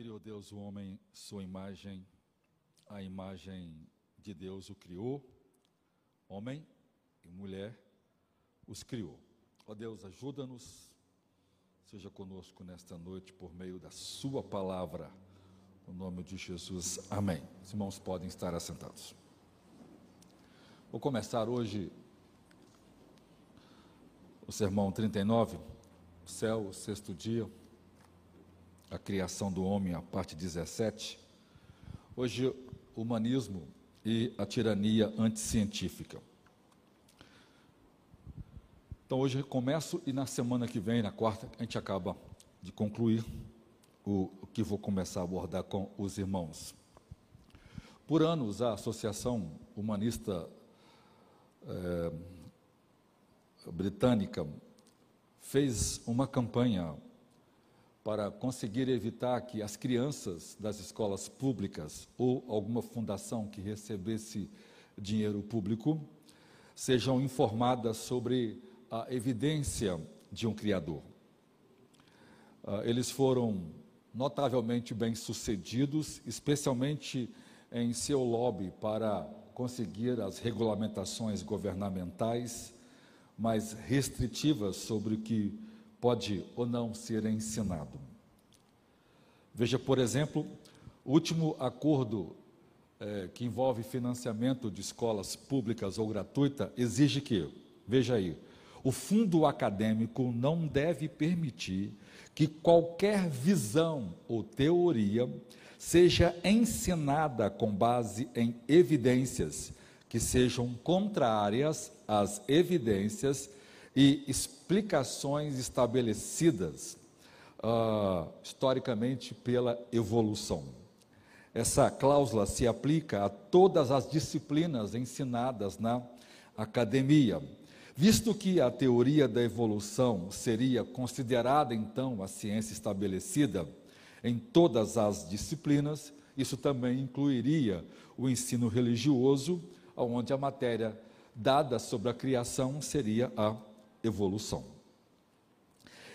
Criou Deus o homem, sua imagem, a imagem de Deus o criou, homem e mulher os criou. Ó Deus, ajuda-nos, seja conosco nesta noite por meio da Sua palavra, no nome de Jesus, amém. Os irmãos podem estar assentados. Vou começar hoje o sermão 39, o céu, o sexto dia a criação do homem, a parte 17. Hoje, humanismo e a tirania anticientífica. Então, hoje começo e na semana que vem, na quarta, a gente acaba de concluir o, o que vou começar a abordar com os irmãos. Por anos, a Associação Humanista é, Britânica fez uma campanha para conseguir evitar que as crianças das escolas públicas ou alguma fundação que recebesse dinheiro público sejam informadas sobre a evidência de um Criador. Ah, eles foram notavelmente bem-sucedidos, especialmente em seu lobby para conseguir as regulamentações governamentais mais restritivas sobre o que pode ou não ser ensinado. Veja, por exemplo, o último acordo é, que envolve financiamento de escolas públicas ou gratuita exige que, veja aí, o fundo acadêmico não deve permitir que qualquer visão ou teoria seja ensinada com base em evidências que sejam contrárias às evidências e explicações estabelecidas uh, historicamente pela evolução. Essa cláusula se aplica a todas as disciplinas ensinadas na academia, visto que a teoria da evolução seria considerada então a ciência estabelecida em todas as disciplinas, isso também incluiria o ensino religioso, onde a matéria dada sobre a criação seria a evolução.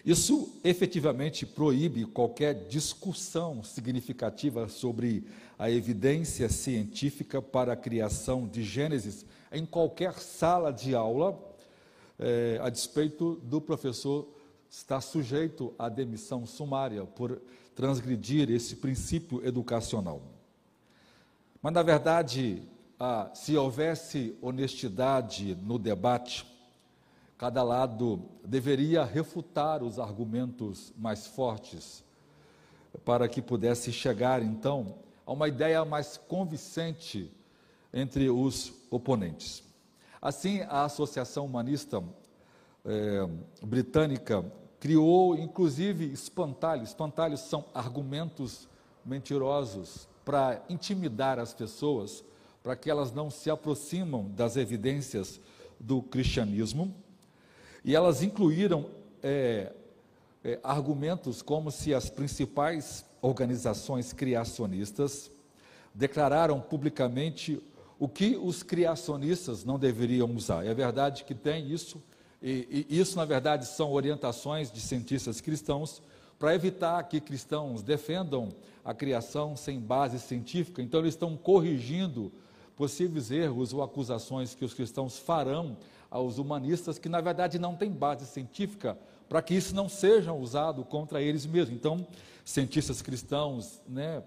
Isso efetivamente proíbe qualquer discussão significativa sobre a evidência científica para a criação de Gênesis em qualquer sala de aula, é, a despeito do professor estar sujeito à demissão sumária por transgredir esse princípio educacional. Mas, na verdade, ah, se houvesse honestidade no debate, Cada lado deveria refutar os argumentos mais fortes para que pudesse chegar, então, a uma ideia mais convincente entre os oponentes. Assim, a Associação Humanista é, Britânica criou, inclusive, espantalhos. Espantalhos são argumentos mentirosos para intimidar as pessoas, para que elas não se aproximam das evidências do cristianismo. E elas incluíram é, é, argumentos como se as principais organizações criacionistas declararam publicamente o que os criacionistas não deveriam usar. É verdade que tem isso, e, e isso, na verdade, são orientações de cientistas cristãos para evitar que cristãos defendam a criação sem base científica. Então, eles estão corrigindo possíveis erros ou acusações que os cristãos farão aos humanistas que, na verdade, não têm base científica para que isso não seja usado contra eles mesmos. Então, cientistas cristãos né,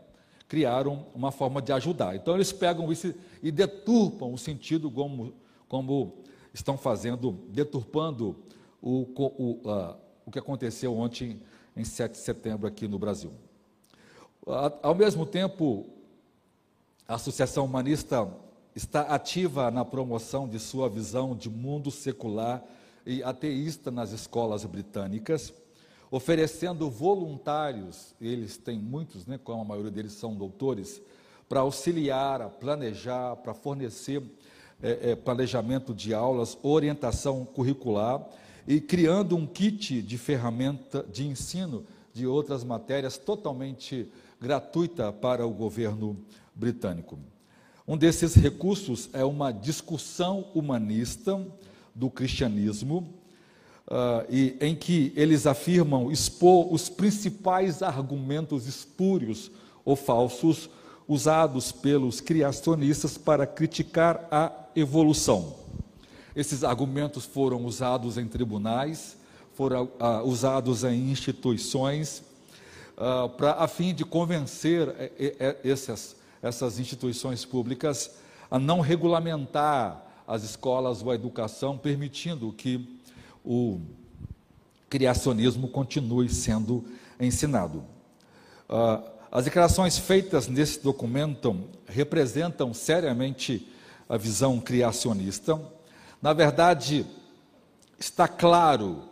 criaram uma forma de ajudar. Então, eles pegam isso e deturpam o sentido como, como estão fazendo, deturpando o, o, uh, o que aconteceu ontem, em 7 de setembro, aqui no Brasil. Ao mesmo tempo, a Associação Humanista está ativa na promoção de sua visão de mundo secular e ateísta nas escolas britânicas, oferecendo voluntários, eles têm muitos, né, como a maioria deles são doutores, para auxiliar, a planejar, para fornecer é, é, planejamento de aulas, orientação curricular e criando um kit de ferramenta de ensino de outras matérias totalmente gratuita para o governo britânico. Um desses recursos é uma discussão humanista do cristianismo, uh, e em que eles afirmam expor os principais argumentos espúrios ou falsos usados pelos criacionistas para criticar a evolução. Esses argumentos foram usados em tribunais, foram uh, usados em instituições, uh, pra, a fim de convencer eh, eh, eh, essas, essas instituições públicas a não regulamentar as escolas ou a educação, permitindo que o criacionismo continue sendo ensinado. Uh, as declarações feitas nesse documento representam seriamente a visão criacionista. Na verdade, está claro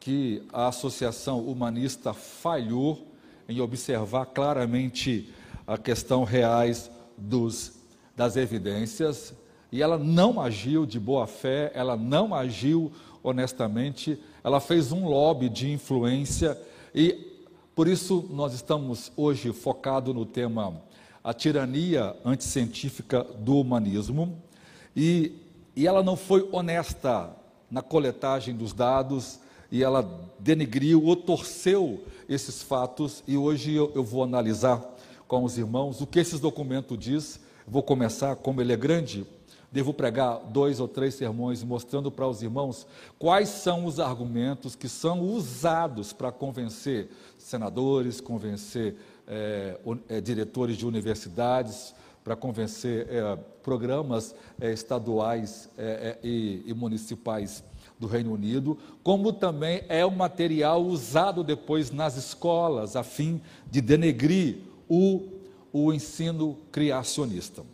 que a associação humanista falhou em observar claramente a questão reais dos, das evidências e ela não agiu de boa fé, ela não agiu honestamente, ela fez um lobby de influência e por isso nós estamos hoje focados no tema a tirania anticientífica do humanismo e, e ela não foi honesta na coletagem dos dados e ela denegriu ou torceu esses fatos e hoje eu, eu vou analisar com os irmãos o que esse documento diz. Vou começar, como ele é grande, Devo pregar dois ou três sermões mostrando para os irmãos quais são os argumentos que são usados para convencer senadores, convencer é, é, diretores de universidades, para convencer é, programas estaduais e, e municipais do Reino Unido, como também é um material usado depois nas escolas, a fim de denegrir o, o ensino criacionista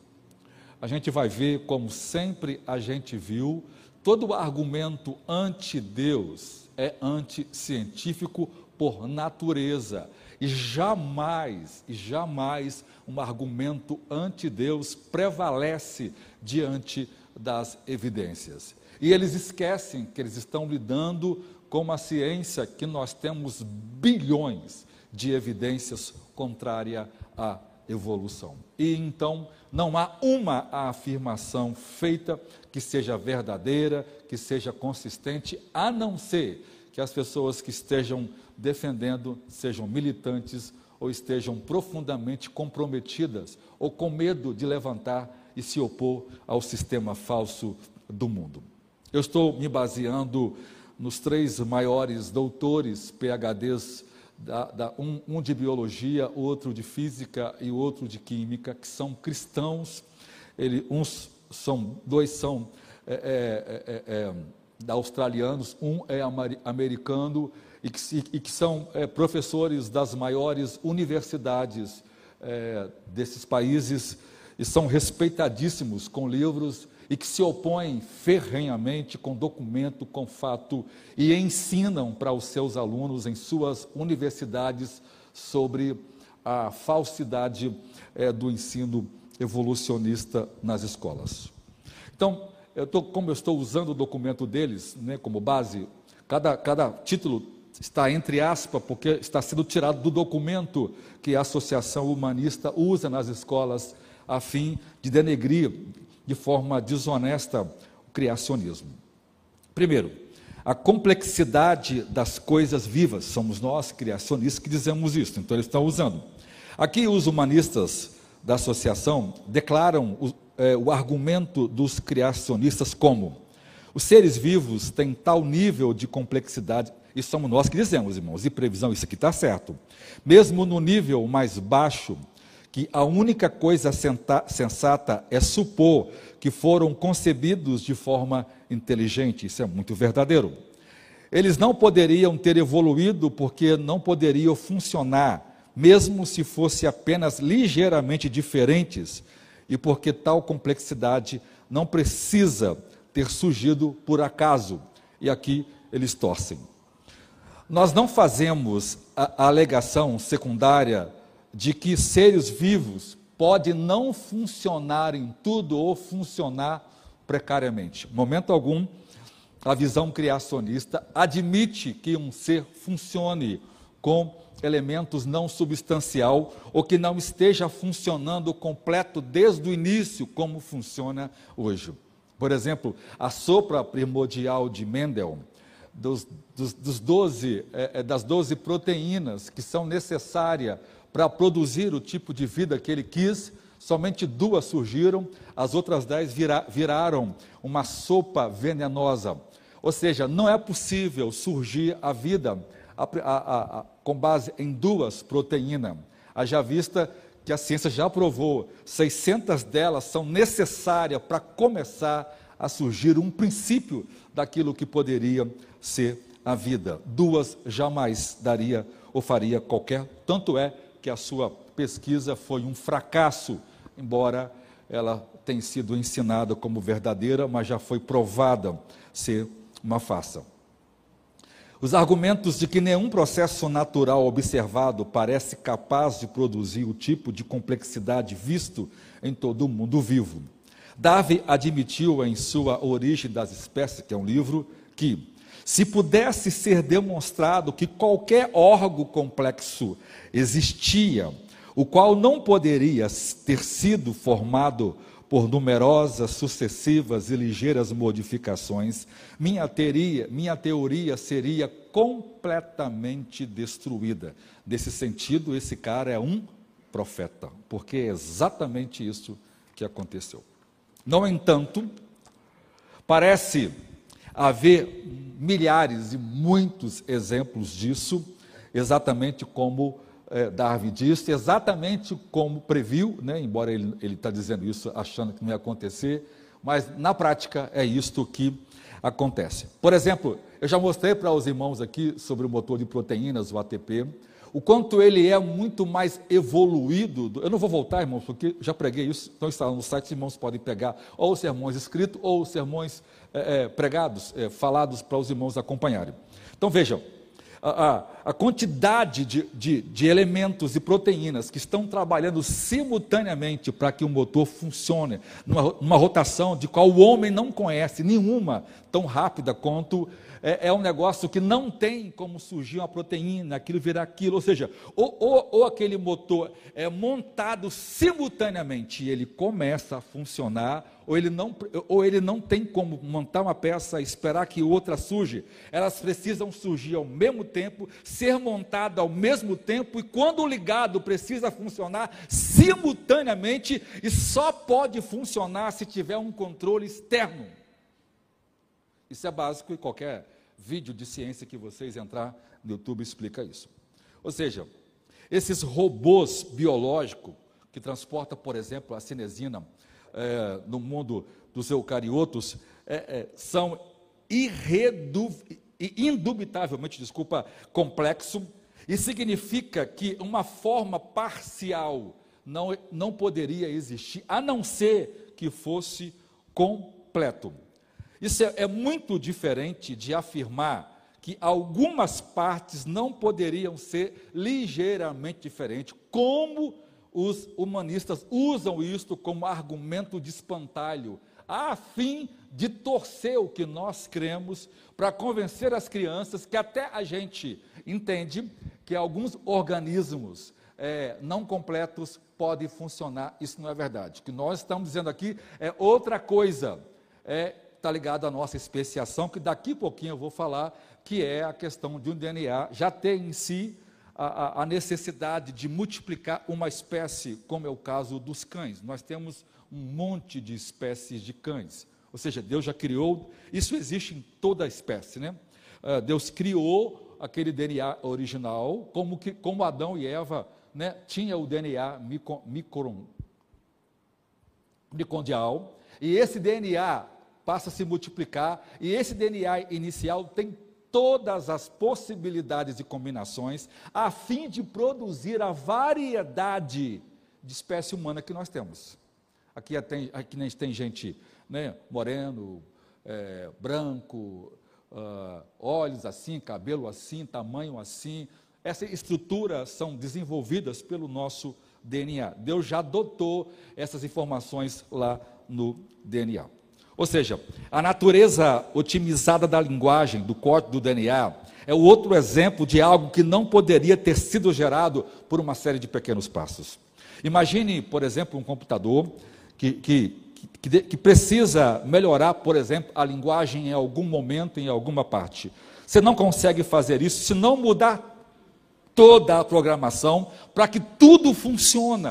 a gente vai ver, como sempre a gente viu, todo argumento anti-Deus é anticientífico por natureza. E jamais, e jamais um argumento anti-Deus prevalece diante das evidências. E eles esquecem que eles estão lidando com uma ciência que nós temos bilhões de evidências contrária à evolução. E então não há uma afirmação feita que seja verdadeira, que seja consistente, a não ser que as pessoas que estejam defendendo sejam militantes ou estejam profundamente comprometidas ou com medo de levantar e se opor ao sistema falso do mundo. Eu estou me baseando nos três maiores doutores, PhDs da, da, um, um, de biologia, outro de física e outro de química, que são cristãos. Ele, uns são, dois são é, é, é, é australianos, um é americano e que, e que são é, professores das maiores universidades é, desses países e são respeitadíssimos com livros e que se opõem ferrenhamente com documento, com fato, e ensinam para os seus alunos em suas universidades sobre a falsidade é, do ensino evolucionista nas escolas. Então, eu tô, como eu estou usando o documento deles né, como base, cada, cada título está entre aspas, porque está sendo tirado do documento que a Associação Humanista usa nas escolas a fim de denegrir de forma desonesta o criacionismo. Primeiro, a complexidade das coisas vivas. Somos nós, criacionistas, que dizemos isso, então eles estão usando. Aqui, os humanistas da associação declaram o, é, o argumento dos criacionistas como: os seres vivos têm tal nível de complexidade, e somos nós que dizemos, irmãos, e previsão, isso aqui está certo. Mesmo no nível mais baixo, que a única coisa sensata é supor que foram concebidos de forma inteligente. Isso é muito verdadeiro. Eles não poderiam ter evoluído porque não poderiam funcionar, mesmo se fossem apenas ligeiramente diferentes, e porque tal complexidade não precisa ter surgido por acaso. E aqui eles torcem. Nós não fazemos a, alegação secundária de que seres vivos podem não funcionar em tudo ou funcionar precariamente. Momento algum, a visão criacionista admite que um ser funcione com elementos não substancial ou que não esteja funcionando completo desde o início como funciona hoje. Por exemplo, a sopra primordial de Mendel dos, dos, dos 12, é, é, das 12 proteínas que são necessárias para produzir o tipo de vida que ele quis, somente duas surgiram, as outras dez vira, viraram uma sopa venenosa. Ou seja, não é possível surgir a vida a, a, a, com base em duas proteínas. Haja vista que a ciência já provou, 600 delas são necessárias para começar a surgir um princípio daquilo que poderia ser a vida. Duas jamais daria ou faria qualquer, tanto é que a sua pesquisa foi um fracasso, embora ela tenha sido ensinada como verdadeira, mas já foi provada ser uma farsa. Os argumentos de que nenhum processo natural observado parece capaz de produzir o tipo de complexidade visto em todo o mundo vivo. Darwin admitiu em sua Origem das Espécies, que é um livro, que se pudesse ser demonstrado que qualquer órgão complexo existia, o qual não poderia ter sido formado por numerosas, sucessivas e ligeiras modificações, minha teoria, minha teoria seria completamente destruída. Nesse sentido, esse cara é um profeta, porque é exatamente isso que aconteceu. No entanto, parece haver milhares e muitos exemplos disso, exatamente como é, Darwin disse, exatamente como previu, né, embora ele está dizendo isso achando que não ia acontecer, mas na prática é isto que acontece. Por exemplo, eu já mostrei para os irmãos aqui sobre o motor de proteínas, o ATP, o quanto ele é muito mais evoluído. Eu não vou voltar, irmãos, porque já preguei isso, então está no site, os irmãos podem pegar ou os sermões escritos ou os sermões é, é, pregados, é, falados para os irmãos acompanharem. Então vejam, a, a, quantidade de, de, de elementos e proteínas que estão trabalhando simultaneamente para que o motor funcione, numa, numa rotação de qual o homem não conhece nenhuma tão rápida quanto é, é, um negócio que não tem como surgir uma proteína, aquilo virar aquilo, ou seja, ou, ou, ou, aquele motor é montado simultaneamente e ele começa a funcionar, ou ele, não, ou ele não tem como montar uma peça e esperar que outra surge. Elas precisam surgir ao mesmo tempo, ser montada ao mesmo tempo, e quando ligado precisa funcionar simultaneamente, e só pode funcionar se tiver um controle externo. Isso é básico em qualquer vídeo de ciência que vocês entrar no YouTube explica isso. Ou seja, esses robôs biológicos que transportam, por exemplo, a cinesina é, no mundo dos eucariotos é, é, são indubitavelmente, desculpa, complexo e significa que uma forma parcial não, não poderia existir, a não ser que fosse completo. Isso é, é muito diferente de afirmar que algumas partes não poderiam ser ligeiramente diferentes, como os humanistas usam isto como argumento de espantalho, a fim de torcer o que nós cremos, para convencer as crianças que até a gente entende que alguns organismos é, não completos podem funcionar. Isso não é verdade. O que nós estamos dizendo aqui é outra coisa. É está ligado à nossa especiação, que daqui a pouquinho eu vou falar, que é a questão de um DNA já ter em si a, a, necessidade de multiplicar uma espécie, como é o caso dos cães. Nós temos um monte de espécies de cães. Ou seja, Deus já criou, isso existe em toda a espécie, né? Uh, Deus criou aquele DNA original, como, que, como Adão e Eva né, tinha o DNA micro, micro, micondial, e esse DNA passa a se multiplicar, e esse DNA inicial tem todas as possibilidades de combinações, a fim de produzir a variedade de espécie humana que nós temos. Aqui, tem, aqui tem gente né, moreno, é, branco, uh, olhos assim, cabelo assim, tamanho assim. Essas estruturas são desenvolvidas pelo nosso DNA. Deus já dotou essas informações lá no DNA. Ou seja, a natureza otimizada da linguagem, do código do DNA, é o outro exemplo de algo que não poderia ter sido gerado por uma série de pequenos passos. Imagine, por exemplo, um computador que, que, que, que precisa melhorar, por exemplo, a linguagem em algum momento, em alguma parte. Você não consegue fazer isso se não mudar toda a programação para que tudo funcione.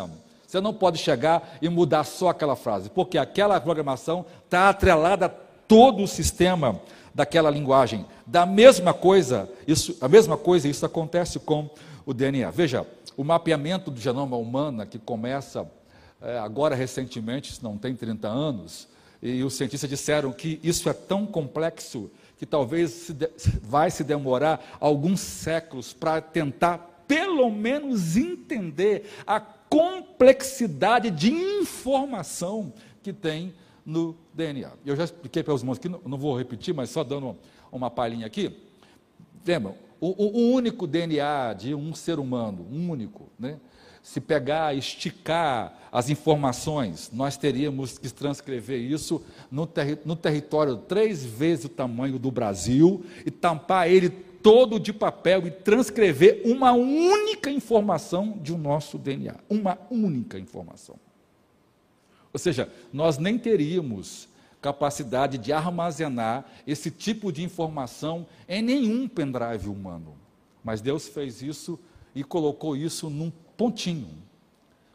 Você não pode chegar e mudar só aquela frase, porque aquela programação está atrelada a todo o sistema daquela linguagem. Da mesma coisa, isso, a mesma coisa, isso acontece com o DNA. Veja, o mapeamento do genoma humano que começa é, agora recentemente, não tem 30 anos, e os cientistas disseram que isso é tão complexo que talvez se de, vai se demorar alguns séculos para tentar, pelo menos, entender a complexidade de informação que tem no DNA. Eu já expliquei para os irmãos aqui, não, não vou repetir, mas só dando uma palhinha aqui. Lembram, o, o, único DNA de um ser humano, único, né? se pegar, esticar as informações, nós teríamos que transcrever isso no, terri no território três vezes o tamanho do Brasil e tampar ele todo de papel e transcrever uma única informação de um nosso DNA. Uma única informação. Ou seja, nós nem teríamos capacidade de armazenar esse tipo de informação em nenhum pendrive humano. Mas Deus fez isso e colocou isso num pontinho.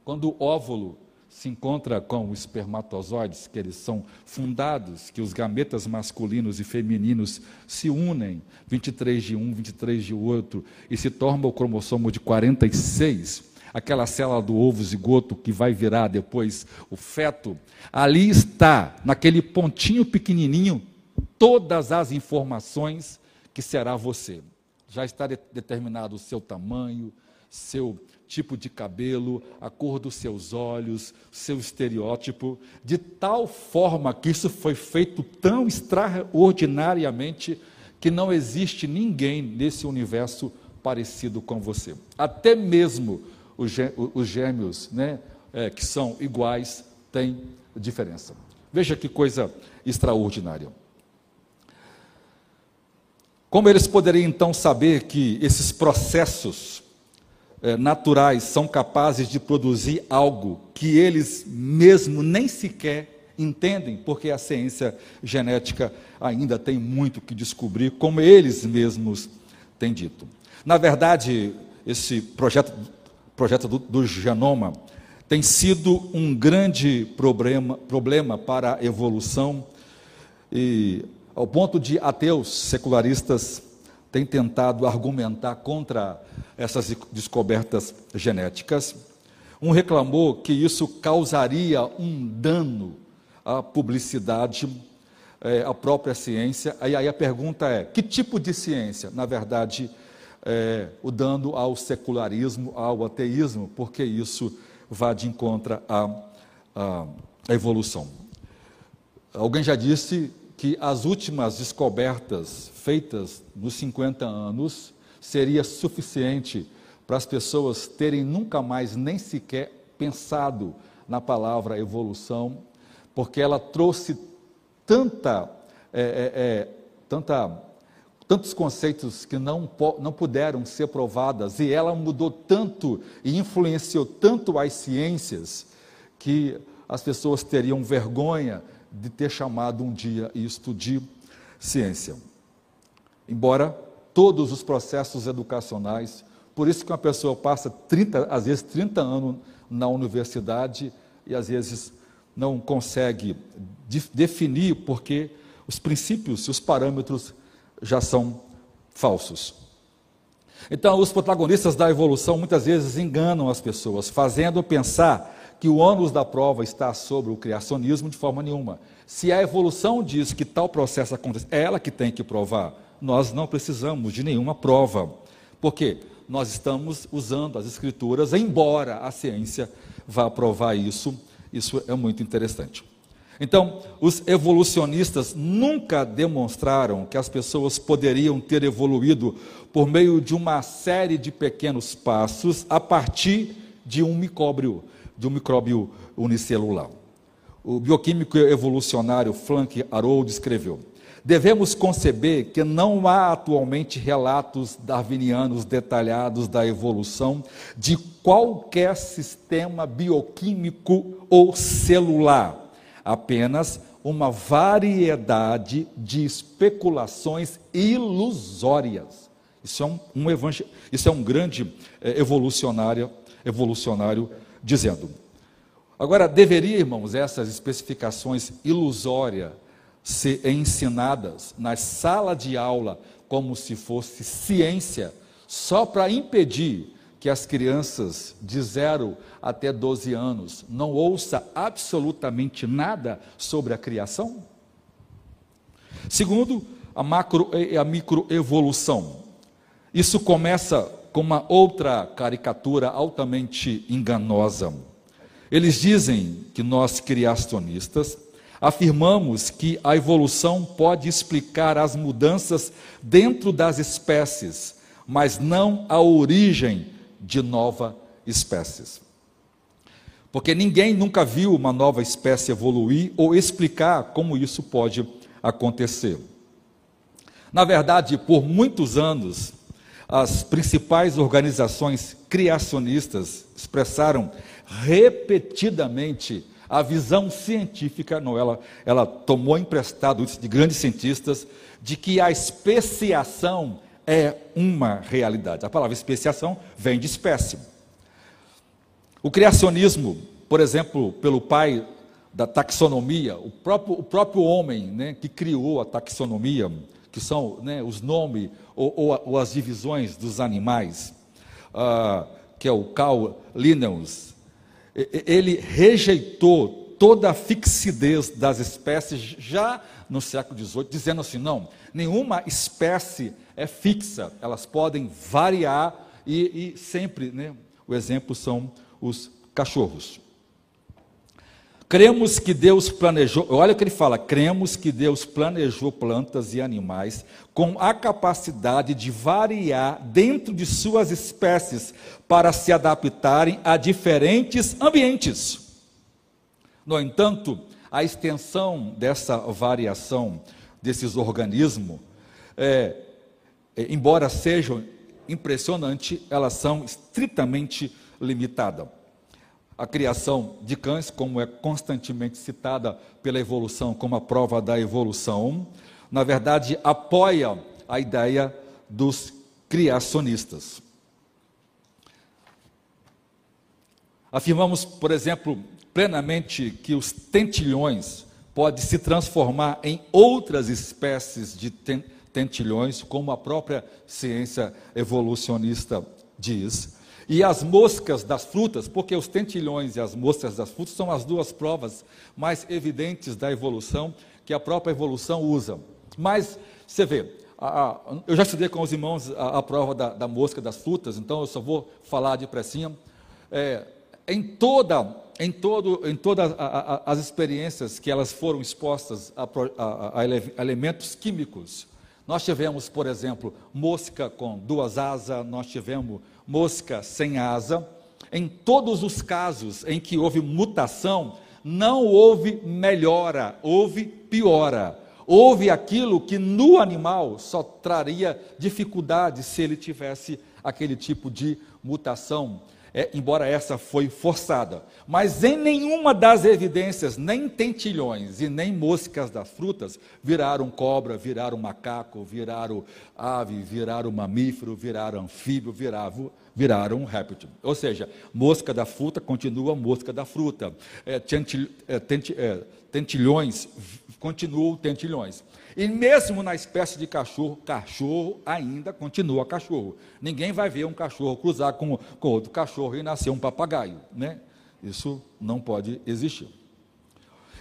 Quando o óvulo se encontra com os espermatozoides, que eles são fundados, que os gametas masculinos e femininos se unem, 23 de um, 23 de outro, e se torna o cromossomo de 46, aquela célula do ovo zigoto que vai virar depois o feto, ali está, naquele pontinho pequenininho, todas as informações que será você. Já está de determinado o seu tamanho, seu tipo de cabelo, a cor dos seus olhos, seu estereótipo, de tal forma que isso foi feito tão extraordinariamente que não existe ninguém nesse universo parecido com você. Até mesmo os gêmeos, né, é, que são iguais, têm diferença. Veja que coisa extraordinária. Como eles poderiam então saber que esses processos naturais são capazes de produzir algo que eles mesmo nem sequer entendem, porque a ciência genética ainda tem muito que descobrir, como eles mesmos têm dito. Na verdade, esse projeto projeto do, do genoma, tem sido um grande problema, problema para a evolução, e ao ponto de ateus secularistas têm tentado argumentar contra essas descobertas genéticas. Um reclamou que isso causaria um dano à publicidade, é, à própria ciência. Aí, aí a pergunta é: que tipo de ciência? Na verdade, é, o dano ao secularismo, ao ateísmo, porque isso vai de encontro à, à, à evolução. Alguém já disse que as últimas descobertas feitas nos 50 anos seria suficiente para as pessoas terem nunca mais nem sequer pensado na palavra evolução, porque ela trouxe tanta, é, é, é, tanta tantos conceitos que não, não puderam ser provadas, e ela mudou tanto e influenciou tanto as ciências, que as pessoas teriam vergonha de ter chamado um dia isto de ciência. Embora todos os processos educacionais, por isso que uma pessoa passa 30, às vezes 30 anos na universidade e às vezes não consegue definir porque os princípios e os parâmetros já são falsos. Então, os protagonistas da evolução muitas vezes enganam as pessoas, fazendo pensar que o ônus da prova está sobre o criacionismo de forma nenhuma. Se a evolução diz que tal processo acontece, é ela que tem que provar. Nós não precisamos de nenhuma prova. Por quê? Nós estamos usando as escrituras, embora a ciência vá provar isso. Isso é muito interessante. Então, os evolucionistas nunca demonstraram que as pessoas poderiam ter evoluído por meio de uma série de pequenos passos a partir de um micróbio, de um micróbio unicelular. O bioquímico evolucionário Frank Harold escreveu: Devemos conceber que não há atualmente relatos darwinianos detalhados da evolução de qualquer sistema bioquímico ou celular apenas uma variedade de especulações ilusórias. Isso é um, um, evangel... Isso é um grande é, evolucionário, evolucionário dizendo. Agora, deveria, irmãos, essas especificações ilusórias ser ensinadas na sala de aula como se fosse ciência, só para impedir que as crianças de 0 até 12 anos não ouça absolutamente nada sobre a criação? Segundo, a macro e a microevolução. Isso começa com uma outra caricatura altamente enganosa. Eles dizem que nós criacionistas afirmamos que a evolução pode explicar as mudanças dentro das espécies, mas não a origem de novas espécies. Porque ninguém nunca viu uma nova espécie evoluir ou explicar como isso pode acontecer. Na verdade, por muitos anos, as principais organizações criacionistas expressaram repetidamente a visão científica, não, ela, ela tomou emprestado isso de grandes cientistas, de que a especiação é uma realidade. A palavra especiação vem de espécie. O criacionismo, por exemplo, pelo pai da taxonomia, o próprio, o próprio homem né, que criou a taxonomia, que são né, os nomes ou, ou, ou, as divisões dos animais, uh, que é o Carl Linnaeus, ele rejeitou toda a fixidez das espécies já no século XVIII, dizendo assim: não, nenhuma espécie é fixa, elas podem variar e, e sempre, né, o exemplo são os cachorros. Cremos que Deus planejou, olha o que ele fala: cremos que Deus planejou plantas e animais com a capacidade de variar dentro de suas espécies para se adaptarem a diferentes ambientes. No entanto, a extensão dessa variação desses organismos, é, é, embora sejam impressionantes, elas são estritamente limitadas. A criação de cães, como é constantemente citada pela evolução como a prova da evolução, na verdade apoia a ideia dos criacionistas. Afirmamos, por exemplo, plenamente que os tentilhões podem se transformar em outras espécies de tentilhões, como a própria ciência evolucionista diz. E as moscas das frutas, porque os tentilhões e as moscas das frutas são as duas provas mais evidentes da evolução que a própria evolução usa. Mas, você vê, a, a, eu já estudei com os irmãos a, a prova da, da, mosca das frutas, então eu só vou falar de pressinha. É, em toda, em todo, em todas as experiências que elas foram expostas a, elementos químicos, nós tivemos, por exemplo, mosca com duas asas, nós tivemos mosca sem asa. Em todos os casos em que houve mutação, não houve melhora, houve piora. Houve aquilo que no animal só traria dificuldade se ele tivesse aquele tipo de mutação é, embora essa foi forçada. Mas em nenhuma das evidências, nem tentilhões e nem moscas das frutas viraram cobra, viraram macaco, viraram ave, viraram mamífero, viraram anfíbio, viraram, réptil. Ou seja, mosca da fruta continua mosca da fruta. É, é, é, tentilhões continuam tentilhões. E mesmo na espécie de cachorro, cachorro ainda continua cachorro. Ninguém vai ver um cachorro cruzar com, com outro cachorro e nascer um papagaio. Né? Isso não pode existir.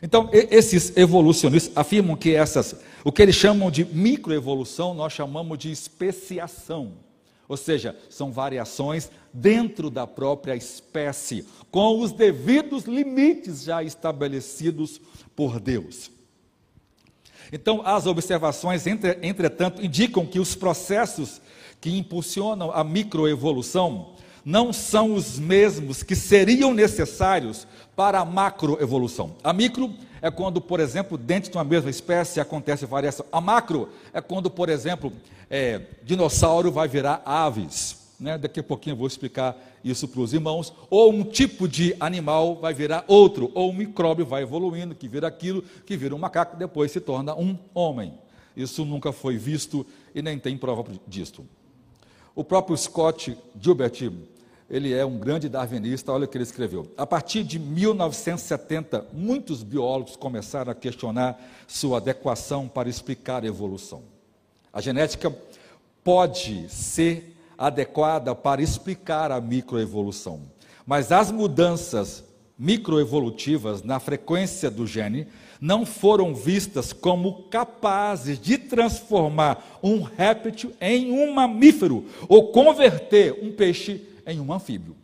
Então, esses evolucionistas afirmam que essas, o que eles chamam de microevolução, nós chamamos de especiação. Ou seja, são variações dentro da própria espécie, com os devidos limites já estabelecidos por Deus. Então, as observações, entre, entretanto, indicam que os processos que impulsionam a microevolução não são os mesmos que seriam necessários para a macroevolução. A micro é quando, por exemplo, dentro de uma mesma espécie acontece variação. A macro é quando, por exemplo, é, dinossauro vai virar aves. né? daqui a pouquinho eu vou explicar isso para os irmãos, ou um tipo de animal vai virar outro, ou um micróbio vai evoluindo, que vira aquilo, que vira um macaco, depois se torna um homem. Isso nunca foi visto e nem tem prova disto. O próprio Scott Gilbert, ele é um grande darwinista, olha o que ele escreveu. A partir de 1970, muitos biólogos começaram a questionar sua adequação para explicar a evolução. A genética pode ser adequada para explicar a microevolução. Mas as mudanças microevolutivas na frequência do gene não foram vistas como capazes de transformar um réptil em um mamífero ou converter um peixe em um anfíbio.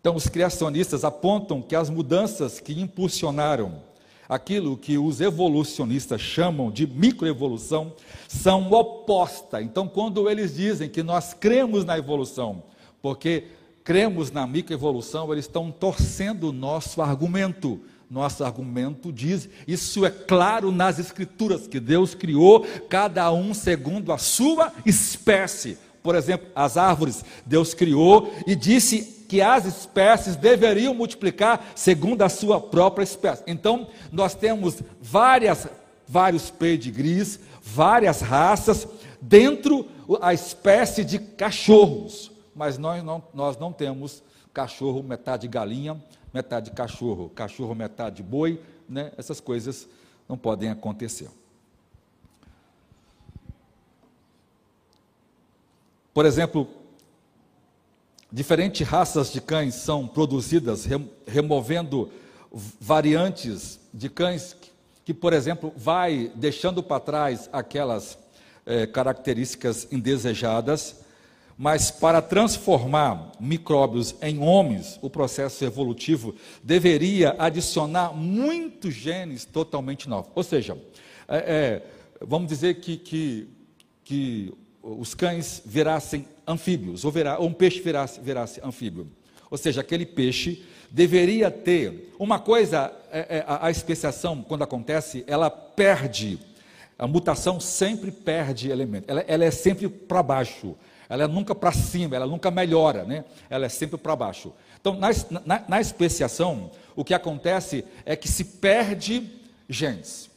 Então, os criacionistas apontam que as mudanças que impulsionaram aquilo que os evolucionistas chamam de microevolução, são opostas. Então, quando eles dizem que nós cremos na evolução, porque cremos na microevolução, eles estão torcendo o nosso argumento. Nosso argumento diz, isso é claro nas Escrituras, que Deus criou cada um segundo a sua espécie. Por exemplo, as árvores, Deus criou e disse que as espécies deveriam multiplicar segundo a sua própria espécie. Então, nós temos várias, vários pedigrees, várias raças dentro a espécie de cachorros, mas nós não, nós não temos cachorro metade galinha, metade cachorro, cachorro metade boi, né? essas coisas não podem acontecer. Por exemplo, Diferentes raças de cães são produzidas removendo variantes de cães que, por exemplo, vai deixando para trás aquelas é, características indesejadas, mas para transformar micróbios em homens, o processo evolutivo deveria adicionar muitos genes totalmente novos. Ou seja, é, é, vamos dizer que, que, que os cães virassem anfíbios, ou, ou um peixe virasse, virasse anfíbio. Ou seja, aquele peixe deveria ter uma coisa, é, é, a, a especiação, quando acontece, ela perde, a mutação sempre perde elemento, ela, ela é sempre para baixo, ela é nunca para cima, ela nunca melhora, né? ela é sempre para baixo. Então, na, na, na especiação, o que acontece é que se perde genes.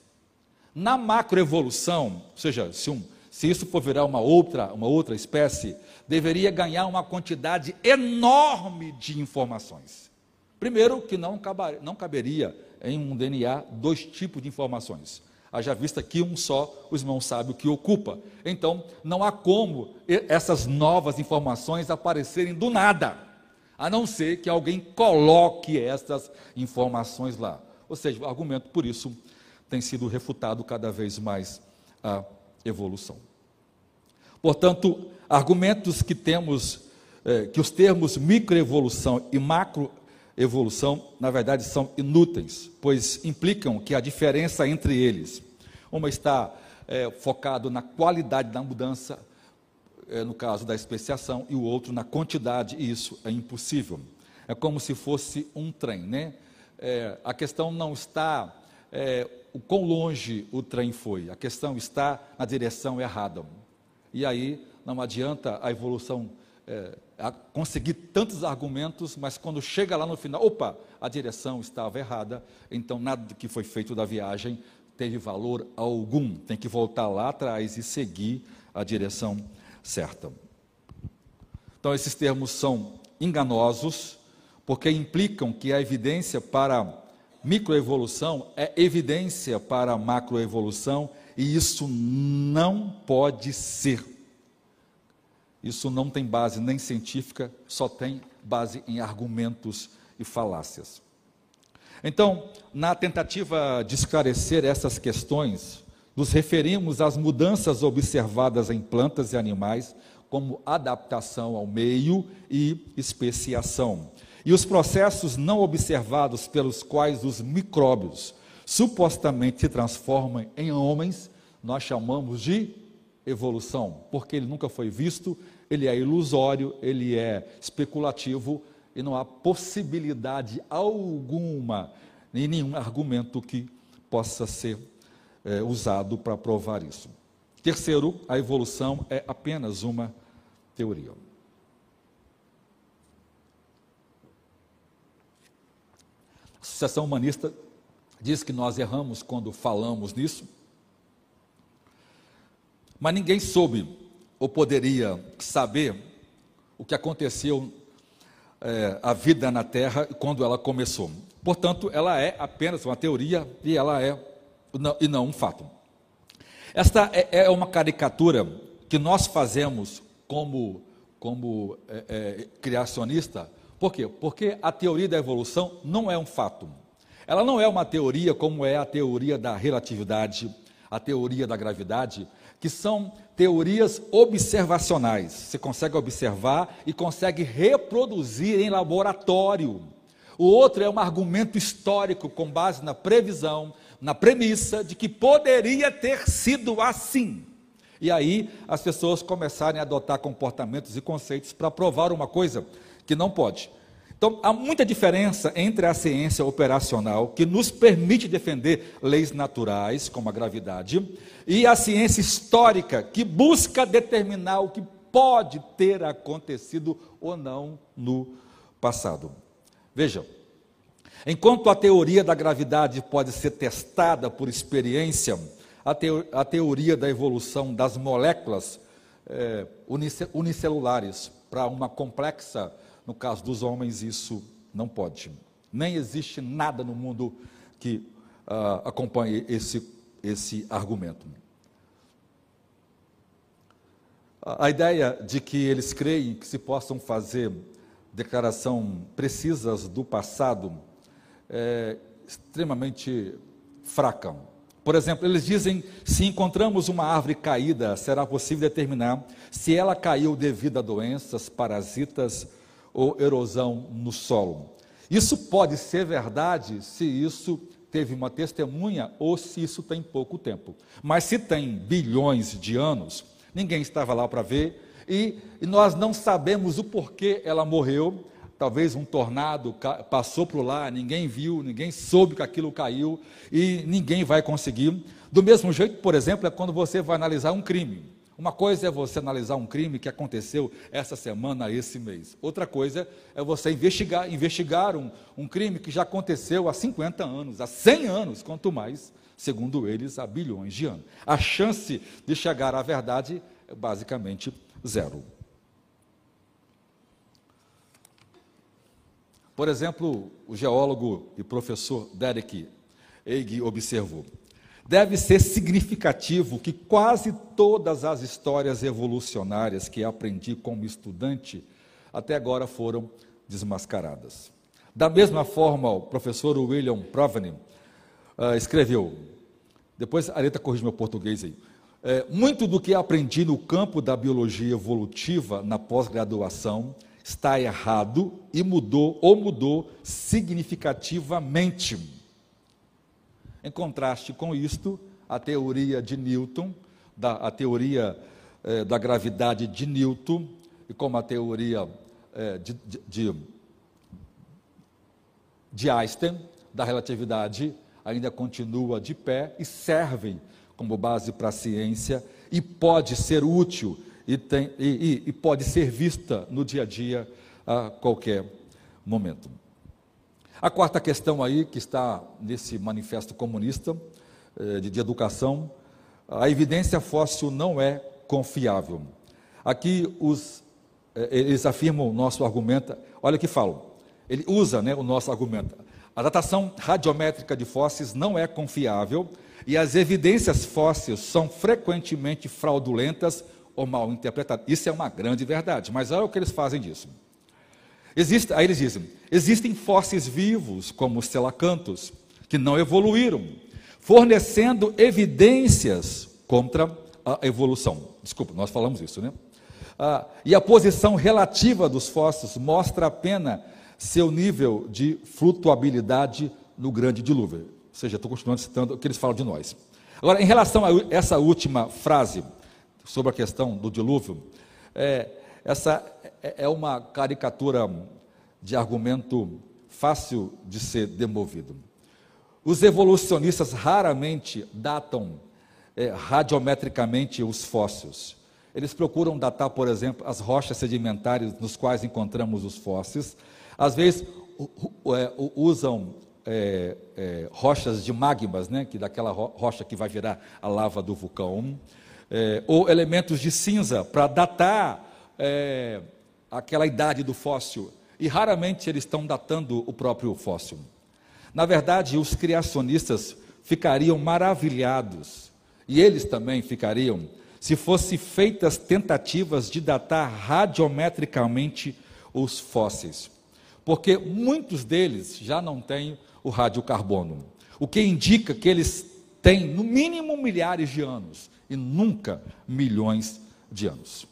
Na macroevolução, ou seja, se um, se isso for virar uma outra, uma outra espécie, deveria ganhar uma quantidade enorme de informações. Primeiro, que não, não caberia em um DNA dois tipos de informações. Haja vista que um só o irmão sabe o que ocupa. Então, não há como essas novas informações aparecerem do nada, a não ser que alguém coloque essas informações lá. Ou seja, o argumento, por isso, tem sido refutado cada vez mais a evolução. Portanto, argumentos que temos, eh, que os termos microevolução e macroevolução, na verdade, são inúteis, pois implicam que a diferença entre eles, uma está eh, focado na qualidade da mudança, eh, no caso da especiação, e o outro na quantidade, e isso é impossível. É como se fosse um trem, né? a questão não está o quão longe o trem foi, a questão está na direção errada. E aí não adianta a evolução é, a conseguir tantos argumentos, mas quando chega lá no final, opa, a direção estava errada, então nada do que foi feito da viagem teve valor algum. Tem que voltar lá atrás e seguir a direção certa. Então, esses termos são enganosos, porque implicam que a evidência para microevolução é evidência para macroevolução e isso não pode ser. Isso não tem base nem científica, só tem base em argumentos e falácias. Então, na tentativa de esclarecer essas questões, nos referimos às mudanças observadas em plantas e animais, como adaptação ao meio e especiação, e os processos não observados pelos quais os micróbios supostamente se transformam em homens, nós chamamos de evolução, porque ele nunca foi visto, ele é ilusório, ele é especulativo e não há possibilidade alguma, nem nenhum argumento que possa ser é, usado para provar isso. Terceiro, a evolução é apenas uma teoria. Associação Humanista diz que nós erramos quando falamos nisso, mas ninguém soube ou poderia saber o que aconteceu é, a vida na Terra quando ela começou. Portanto, ela é apenas uma teoria e ela é não, e não um fato. Esta é, é, uma caricatura que nós fazemos como, como é, é, criacionista. Por quê? Porque a teoria da evolução não é um fato. Ela não é uma teoria como é a teoria da relatividade, a teoria da gravidade, que são teorias observacionais. Você consegue observar e consegue reproduzir em laboratório. O outro é um argumento histórico com base na previsão, na premissa de que poderia ter sido assim. E aí as pessoas começarem a adotar comportamentos e conceitos para provar uma coisa que não pode. Então, há muita diferença entre a ciência operacional, que nos permite defender leis naturais, como a gravidade, e a ciência histórica, que busca determinar o que pode ter acontecido ou não no passado. Vejam, enquanto a teoria da gravidade pode ser testada por experiência, a, teo a teoria da evolução das moléculas é, unicelulares para uma complexa no caso dos homens, isso não pode. Nem existe nada no mundo que uh, acompanhe esse, esse argumento. A ideia de que eles creem que se possam fazer declaração precisas do passado é extremamente fraca. Por exemplo, eles dizem: se encontramos uma árvore caída, será possível determinar se ela caiu devido a doenças, parasitas ou erosão no solo. Isso pode ser verdade se isso teve uma testemunha ou se isso tem pouco tempo. Mas se tem bilhões de anos, ninguém estava lá para ver e, nós não sabemos o porquê ela morreu. Talvez um tornado passou por lá, ninguém viu, ninguém soube que aquilo caiu e ninguém vai conseguir. Do mesmo jeito, por exemplo, é quando você vai analisar um crime. Uma coisa é você analisar um crime que aconteceu essa semana, esse mês. Outra coisa é você investigar, investigar um, um crime que já aconteceu há 50 anos, há 100 anos, quanto mais, segundo eles, há bilhões de anos. A chance de chegar à verdade é basicamente zero. Por exemplo, o geólogo e professor Derek Eig observou: deve ser significativo que quase todas as histórias evolucionárias que aprendi como estudante até agora foram desmascaradas. Da mesma forma, o professor William Proveny uh, escreveu, depois a Areta corrige meu português aí, é, muito do que aprendi no campo da biologia evolutiva na pós-graduação está errado e mudou ou mudou significativamente em contraste com isto, a teoria de Newton, da, a teoria eh, da gravidade de Newton, e como a teoria eh, de, de, de Einstein, da relatividade, ainda continua de pé e servem como base para a ciência e pode ser útil e, tem, e, e pode ser vista no dia a dia a qualquer momento. A quarta questão aí, que está nesse manifesto comunista eh, de, de educação, a evidência fóssil não é confiável. Aqui os, eh, eles afirmam o nosso argumento, olha o que falam, ele usa né, o nosso argumento. A datação radiométrica de fósseis não é confiável e as evidências fósseis são frequentemente fraudulentas ou mal interpretadas. Isso é uma grande verdade, mas olha o que eles fazem disso. Existe, aí eles dizem: existem fósseis vivos, como os selacantos, que não evoluíram, fornecendo evidências contra a evolução. Desculpa, nós falamos isso, né? Ah, e a posição relativa dos fósseis mostra apenas seu nível de flutuabilidade no grande dilúvio. Ou seja, estou continuando citando o que eles falam de nós. Agora, em relação a essa última frase sobre a questão do dilúvio, é, essa é, é uma caricatura de argumento fácil de ser demovido. Os evolucionistas raramente datam é, radiometricamente os fósseis. Eles procuram datar, por exemplo, as rochas sedimentares nos quais encontramos os fósseis. Às vezes é, usam é, é, rochas de magmas, né, que daquela rocha que vai virar a lava do vulcão, é, ou elementos de cinza para datar aquela idade do fóssil. E raramente eles estão datando o próprio fóssil. Na verdade, os criacionistas ficariam maravilhados, e eles também ficariam, se fossem feitas tentativas de datar radiometricamente os fósseis. Porque muitos deles já não têm o radiocarbono, o que indica que eles têm no mínimo milhares de anos e nunca milhões de anos.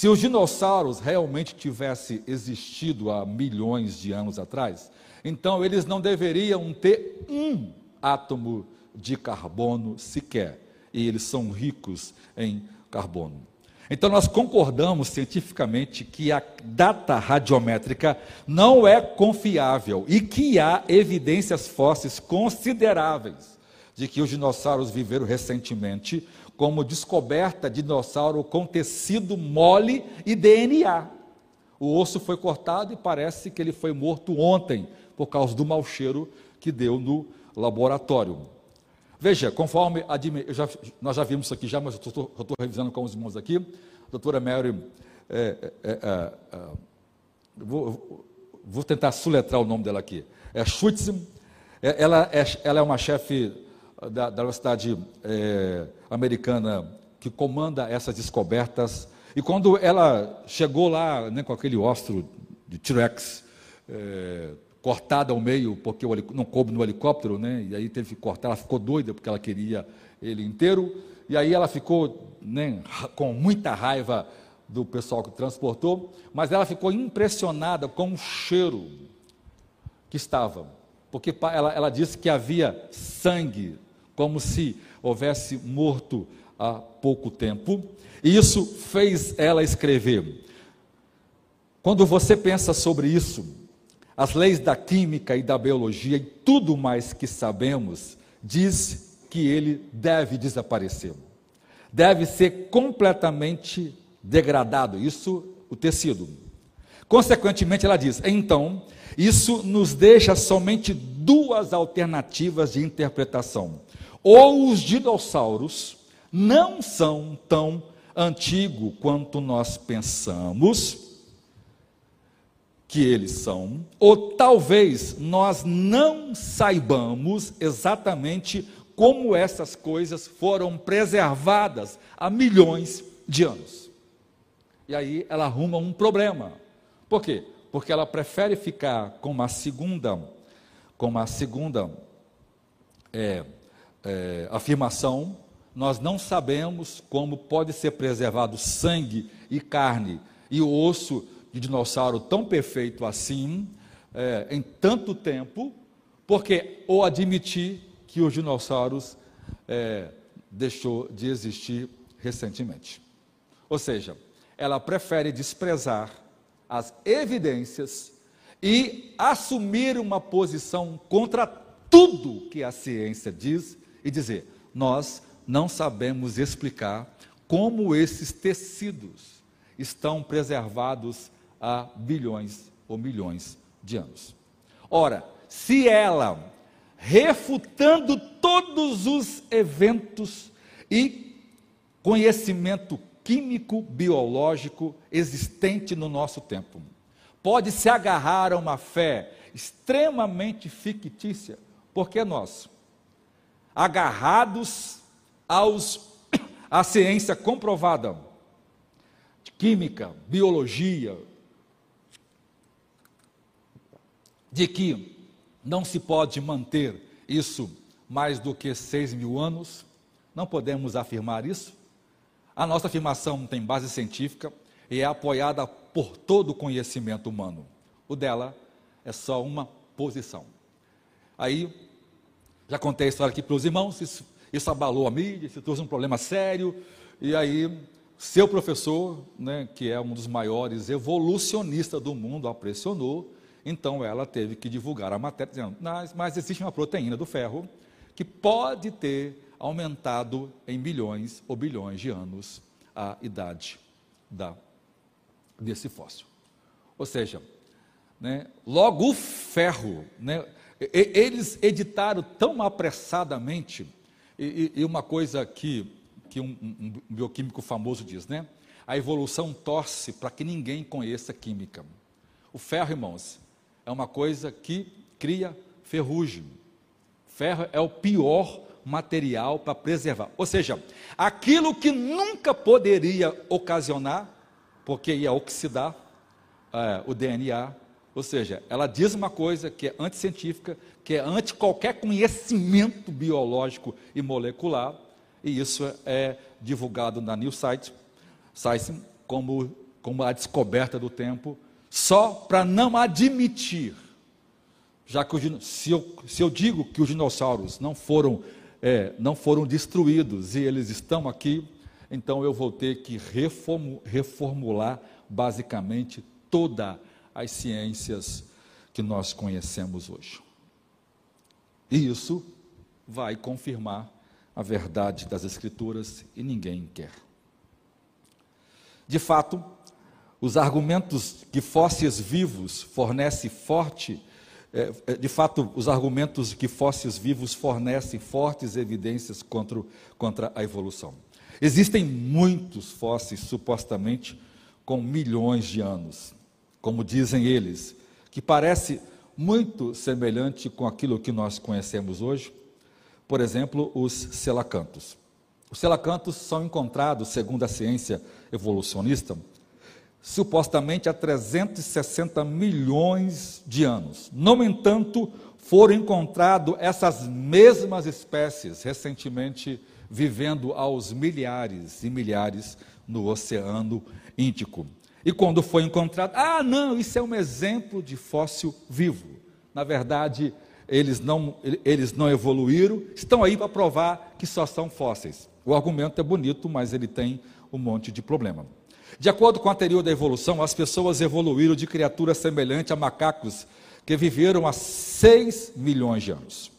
Se os dinossauros realmente tivessem existido há milhões de anos atrás, então eles não deveriam ter um átomo de carbono sequer, e eles são ricos em carbono. Então, nós concordamos cientificamente que a data radiométrica não é confiável e que há evidências fósseis consideráveis de que os dinossauros viveram recentemente, como descoberta de dinossauro com tecido mole e DNA. O osso foi cortado e parece que ele foi morto ontem, por causa do mau cheiro que deu no laboratório. Veja, conforme já, nós já vimos isso aqui já, mas eu estou revisando com os irmãos aqui. A doutora Mary, é, é, é, é vou, vou, tentar soletrar o nome dela aqui. É Schutz, é, ela, é, ela é uma chefe da, da Universidade é, Americana que comanda essas descobertas. E quando ela chegou lá né, com aquele ostro de T-Rex, cortada ao meio, porque não coube no helicóptero, né? E aí teve que cortar, ela ficou doida porque ela queria ele inteiro. E aí ela ficou né, com muita raiva do pessoal que transportou, mas ela ficou impressionada com o cheiro que estava, porque ela, ela disse que havia sangue, como se houvesse morto há pouco tempo, e isso fez ela escrever. Quando você pensa sobre isso, as leis da química e da biologia e tudo mais que sabemos diz que ele deve desaparecer. Deve ser completamente degradado, isso o tecido. Consequentemente, ela diz: então, isso nos deixa somente duas alternativas de interpretação. Ou os dinossauros não são tão antigos quanto nós pensamos, que eles são, ou talvez nós não saibamos exatamente como essas coisas foram preservadas há milhões de anos. E aí ela arruma um problema. Por quê? Porque ela prefere ficar com uma segunda, com uma segunda é, é, afirmação. Nós não sabemos como pode ser preservado sangue e carne e osso de dinossauro tão perfeito assim, é, em tanto tempo, porque ou admitir que os dinossauros é, deixou de existir recentemente. Ou seja, ela prefere desprezar as evidências e assumir uma posição contra tudo que a ciência diz e dizer: nós não sabemos explicar como esses tecidos estão preservados há bilhões ou milhões de anos. Ora, se ela, refutando todos os eventos e conhecimento químico biológico existente no nosso tempo, pode se agarrar a uma fé extremamente fictícia, porque nós, agarrados aos à ciência comprovada de química, biologia, de que não se pode manter isso mais do que seis mil anos, não podemos afirmar isso. A nossa afirmação tem base científica e é apoiada por todo o conhecimento humano. O dela é só uma posição. Aí, já contei a história aqui para os irmãos, isso, isso abalou a mídia, isso trouxe um problema sério, e aí seu professor, né, que é um dos maiores evolucionistas do mundo, a pressionou, então ela teve que divulgar a matéria, dizendo: mas, mas existe uma proteína do ferro que pode ter aumentado em milhões ou bilhões de anos a idade da, desse fóssil. Ou seja, né, logo o ferro, né, eles editaram tão apressadamente, e, e uma coisa que, que um, um bioquímico famoso diz, né? A evolução torce para que ninguém conheça química. O ferro, irmãos, é uma coisa que cria ferrugem. Ferro é o pior material para preservar. Ou seja, aquilo que nunca poderia ocasionar, porque ia oxidar é, o DNA, ou seja, ela diz uma coisa que é anticientífica, que é anti qualquer conhecimento biológico e molecular, e isso é divulgado na New Science, Science como, como a descoberta do tempo, só para não admitir, já que se, eu, se eu digo que os dinossauros não foram, é, não foram destruídos e eles estão aqui, então eu vou ter que reformular basicamente toda a as ciências que nós conhecemos hoje. E isso vai confirmar a verdade das Escrituras e ninguém quer. De fato, os argumentos que fósseis vivos fornecem forte, é, é, de fato, os argumentos que fósseis vivos fornecem fortes evidências contra, contra a evolução. Existem muitos fósseis supostamente com milhões de anos como dizem eles, que parece muito semelhante com aquilo que nós conhecemos hoje, por exemplo, os selacantos. Os selacantos são encontrados, segundo a ciência evolucionista, supostamente há 360 milhões de anos. No entanto, foram encontradas essas mesmas espécies recentemente vivendo aos milhares e milhares no Oceano Índico. E quando foi encontrado, ah, não, isso é um exemplo de fóssil vivo. Na verdade, eles não, eles não evoluíram, estão aí para provar que só são fósseis. O argumento é bonito, mas ele tem um monte de problema. De acordo com a teoria da evolução, as pessoas evoluíram de criaturas semelhantes a macacos que viveram há 6 milhões de anos.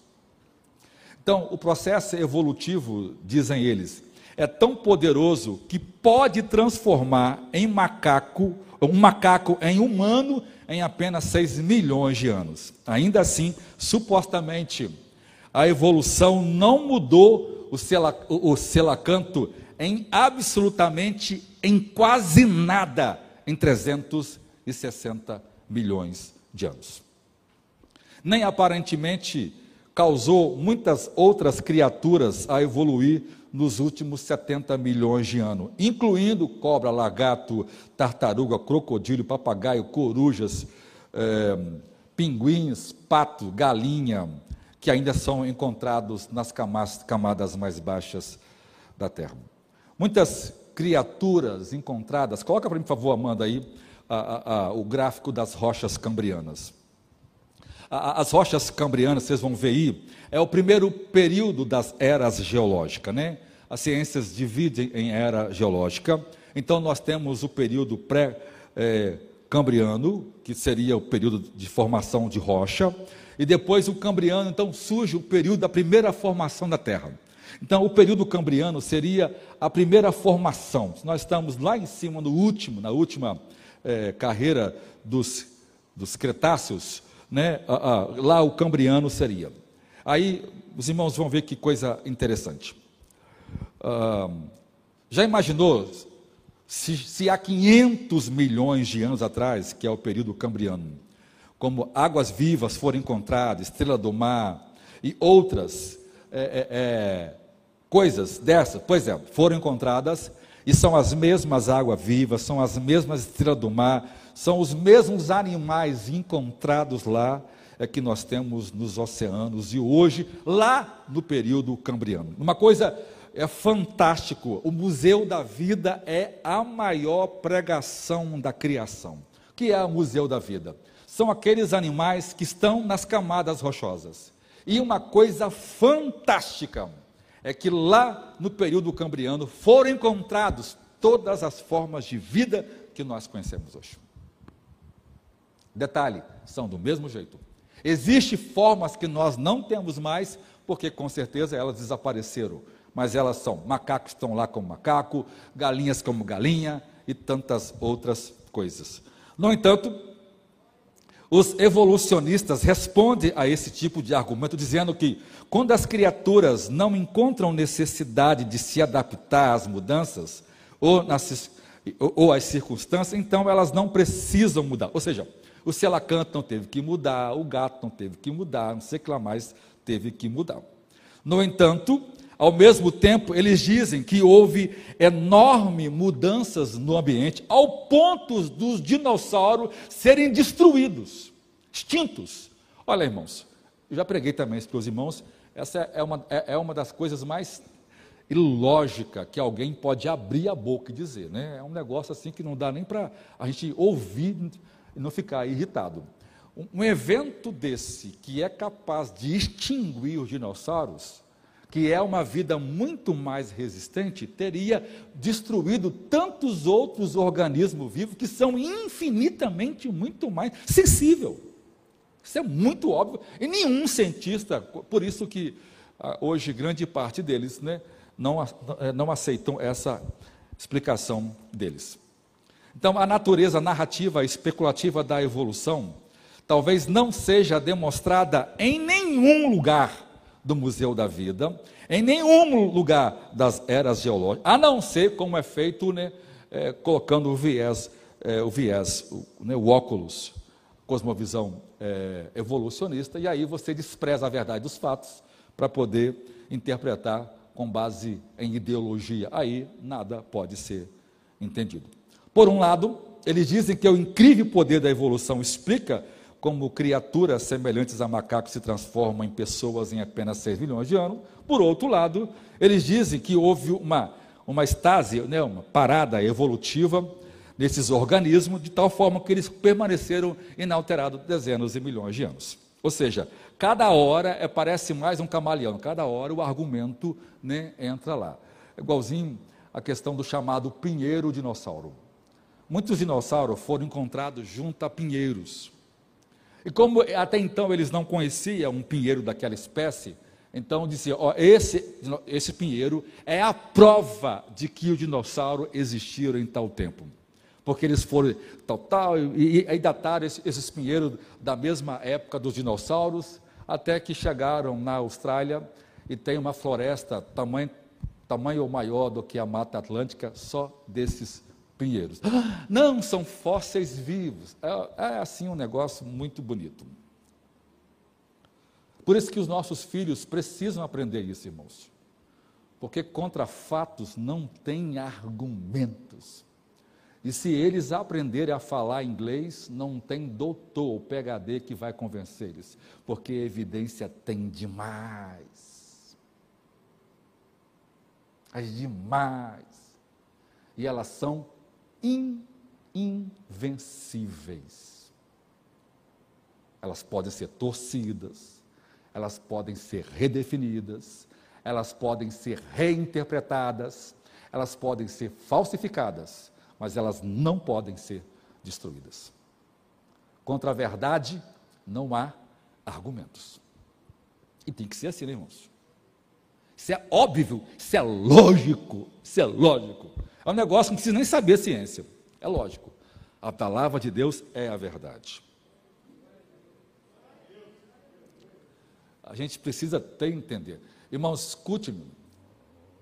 Então, o processo evolutivo, dizem eles, é tão poderoso que pode transformar em macaco, um macaco em humano em apenas 6 milhões de anos. Ainda assim, supostamente, a evolução não mudou o, o selacanto em absolutamente em quase nada em 360 milhões de anos. Nem aparentemente causou muitas outras criaturas a evoluir nos últimos 70 milhões de anos, incluindo cobra, lagarto, tartaruga, crocodilo, papagaio, corujas, é, pinguins, pato, galinha, que ainda são encontrados nas camadas mais baixas da Terra. Muitas criaturas encontradas, coloca para mim, por favor, Amanda, aí, a, a, a, o gráfico das rochas cambrianas. As rochas cambrianas, vocês vão ver aí, é o primeiro período das eras geológicas, né? As ciências dividem em era geológica. Então nós temos o período pré-cambriano, que seria o período de formação de rocha, e depois o cambriano, então surge o período da primeira formação da Terra. Então, o período cambriano seria a primeira formação. Nós estamos lá em cima, no último, na última é, carreira dos, dos Cretáceos, né, ah, ah, lá o cambriano seria. Aí os irmãos vão ver que coisa interessante. Ah, já imaginou se, se há 500 milhões de anos atrás, que é o período cambriano, como águas vivas foram encontradas, estrela do mar e outras é, é, é, coisas dessas, pois é, foram encontradas e são as mesmas águas vivas, são as mesmas estrelas do mar, são os mesmos animais encontrados lá é que nós temos nos oceanos e hoje lá no período cambriano. Uma coisa é fantástico, o Museu da Vida é a maior pregação da criação. O que é o Museu da Vida? São aqueles animais que estão nas camadas rochosas. E uma coisa fantástica é que lá no período cambriano foram encontrados todas as formas de vida que nós conhecemos hoje. Detalhe, são do mesmo jeito. Existem formas que nós não temos mais, porque com certeza elas desapareceram. mas elas são macacos estão lá como macaco, galinhas como galinha e tantas outras coisas. No entanto, os evolucionistas respondem a esse tipo de argumento dizendo que quando as criaturas não encontram necessidade de se adaptar às mudanças ou, nas, ou às circunstâncias, então elas não precisam mudar. Ou seja, o selacanto não teve que mudar, o gato não teve que mudar, não sei o que lá mais teve que mudar. No entanto, ao mesmo tempo, eles dizem que houve enormes mudanças no ambiente, ao ponto dos dinossauros serem destruídos, extintos. Olha, irmãos, eu já preguei também isso para os irmãos, essa é uma, é, é uma das coisas mais ilógica que alguém pode abrir a boca e dizer, né? É um negócio assim que não dá nem para a gente ouvir e não ficar irritado. Um evento desse que é capaz de extinguir os dinossauros, que é uma vida muito mais resistente, teria destruído tantos outros organismos vivos que são infinitamente muito mais sensíveis. Isso é muito óbvio. E nenhum cientista, por isso que ah, hoje grande parte deles né, não, eh, não aceitam essa explicação deles. Então, a natureza narrativa especulativa da evolução talvez não seja demonstrada em nenhum lugar do Museu da Vida, em nenhum lugar das eras geológicas, a não ser como é feito né, é, colocando o viés, é, o viés, o, né, o óculos, cosmovisão é, evolucionista, e aí você despreza a verdade dos fatos para poder interpretar com base em ideologia. Aí nada pode ser entendido. Por um lado, eles dizem que o incrível poder da evolução explica como criaturas semelhantes a macacos se transformam em pessoas em apenas 6 milhões de anos. Por outro lado, eles dizem que houve uma, uma estase, né, uma parada evolutiva nesses organismos, de tal forma que eles permaneceram inalterados dezenas de milhões de anos. Ou seja, cada hora é, parece mais um camaleão, cada hora o argumento né, entra lá. É igualzinho a questão do chamado pinheiro dinossauro. Muitos dinossauros foram encontrados junto a pinheiros. E como até então eles não conheciam um pinheiro daquela espécie, então dizia, ó, esse, esse pinheiro é a prova de que o dinossauro existiu em tal tempo. Porque eles foram tal, tal, e, e dataram esse, esses pinheiros da mesma época dos dinossauros, até que chegaram na Austrália e tem uma floresta tamanho, tamanho ou maior do que a Mata Atlântica, só desses pinheiros. Não, são fósseis vivos. É, é assim um negócio muito bonito. Por isso que os nossos filhos precisam aprender isso, irmãos. Porque contra fatos não tem argumentos. E se eles aprenderem a falar inglês, não tem doutor ou PhD que vai convencer eles, porque evidência tem demais. As demais. E elas são invencíveis. Elas podem ser torcidas, elas podem ser redefinidas, elas podem ser reinterpretadas, elas podem ser falsificadas, mas elas não podem ser destruídas. Contra a verdade não há argumentos. E tem que ser assim, né, irmãos? Isso é óbvio, isso é lógico, isso é lógico. É um negócio que não precisa nem saber ciência. É lógico. A palavra de Deus é a verdade. A gente precisa ter entender. Irmãos, escute-me.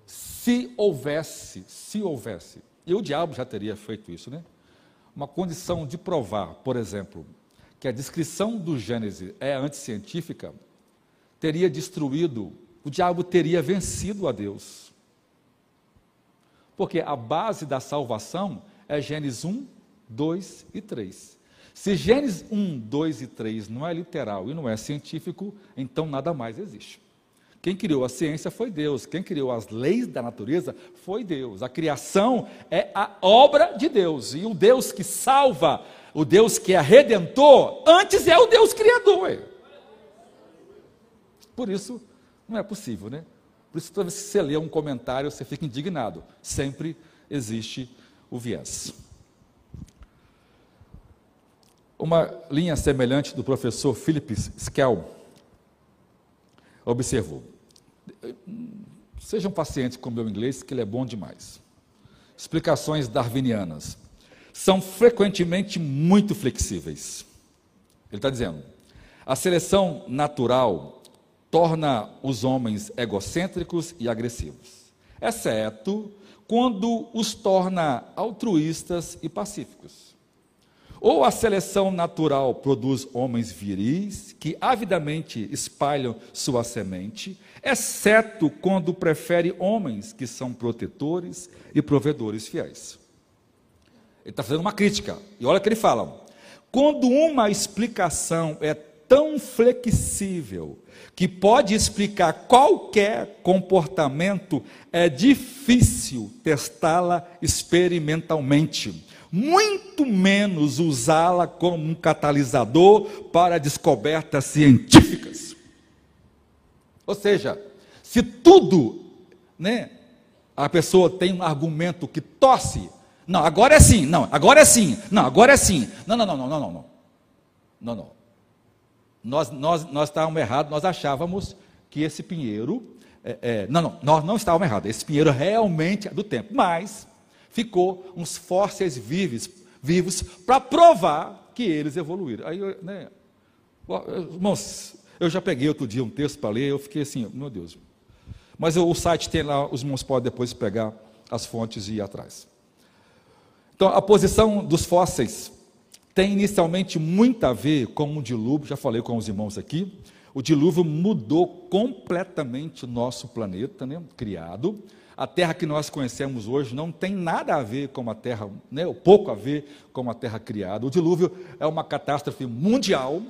Se houvesse, se houvesse, e o diabo já teria feito isso, né? Uma condição de provar, por exemplo, que a descrição do Gênesis é anticientífica, teria destruído, o diabo teria vencido a Deus. Porque a base da salvação é Gênesis 1, 2 e 3. Se Gênesis 1, 2 e 3 não é literal e não é científico, então nada mais existe. Quem criou a ciência foi Deus, quem criou as leis da natureza foi Deus. A criação é a obra de Deus, e o Deus que salva, o Deus que é redentor, antes é o Deus criador. Por isso, não é possível, né? Por isso, toda vez que você lê um comentário, você fica indignado. Sempre existe o viés. Uma linha semelhante do professor Philip Skell observou. Sejam pacientes com o meu inglês, que ele é bom demais. Explicações darwinianas são frequentemente muito flexíveis. Ele está dizendo: a seleção natural torna os homens egocêntricos e agressivos, exceto quando os torna altruístas e pacíficos. Ou a seleção natural produz homens viris que avidamente espalham sua semente, exceto quando prefere homens que são protetores e provedores fiéis. Ele está fazendo uma crítica, e olha o que ele fala: quando uma explicação é tão flexível que pode explicar qualquer comportamento, é difícil testá-la experimentalmente, muito menos usá-la como um catalisador para descobertas científicas. Ou seja, se tudo, né, a pessoa tem um argumento que tosse, não, agora é sim, não, agora é sim, não, agora é sim, não, não, não, não, não, não, não, não, não. Nós, nós, nós estávamos errados, nós achávamos que esse pinheiro, é, é, não, não, nós não estávamos errados, esse pinheiro realmente é do tempo, mas ficou uns fósseis vivos, vivos para provar que eles evoluíram. Aí, né, irmãos, eu já peguei outro dia um texto para ler, eu fiquei assim, meu Deus. Mas eu, o site tem lá, os irmãos podem depois pegar as fontes e ir atrás. Então, a posição dos fósseis tem inicialmente muito a ver com o dilúvio, já falei com os irmãos aqui. O dilúvio mudou completamente nosso planeta, né, criado. A terra que nós conhecemos hoje não tem nada a ver com a terra, né, pouco a ver com a terra criada. O dilúvio é uma catástrofe mundial.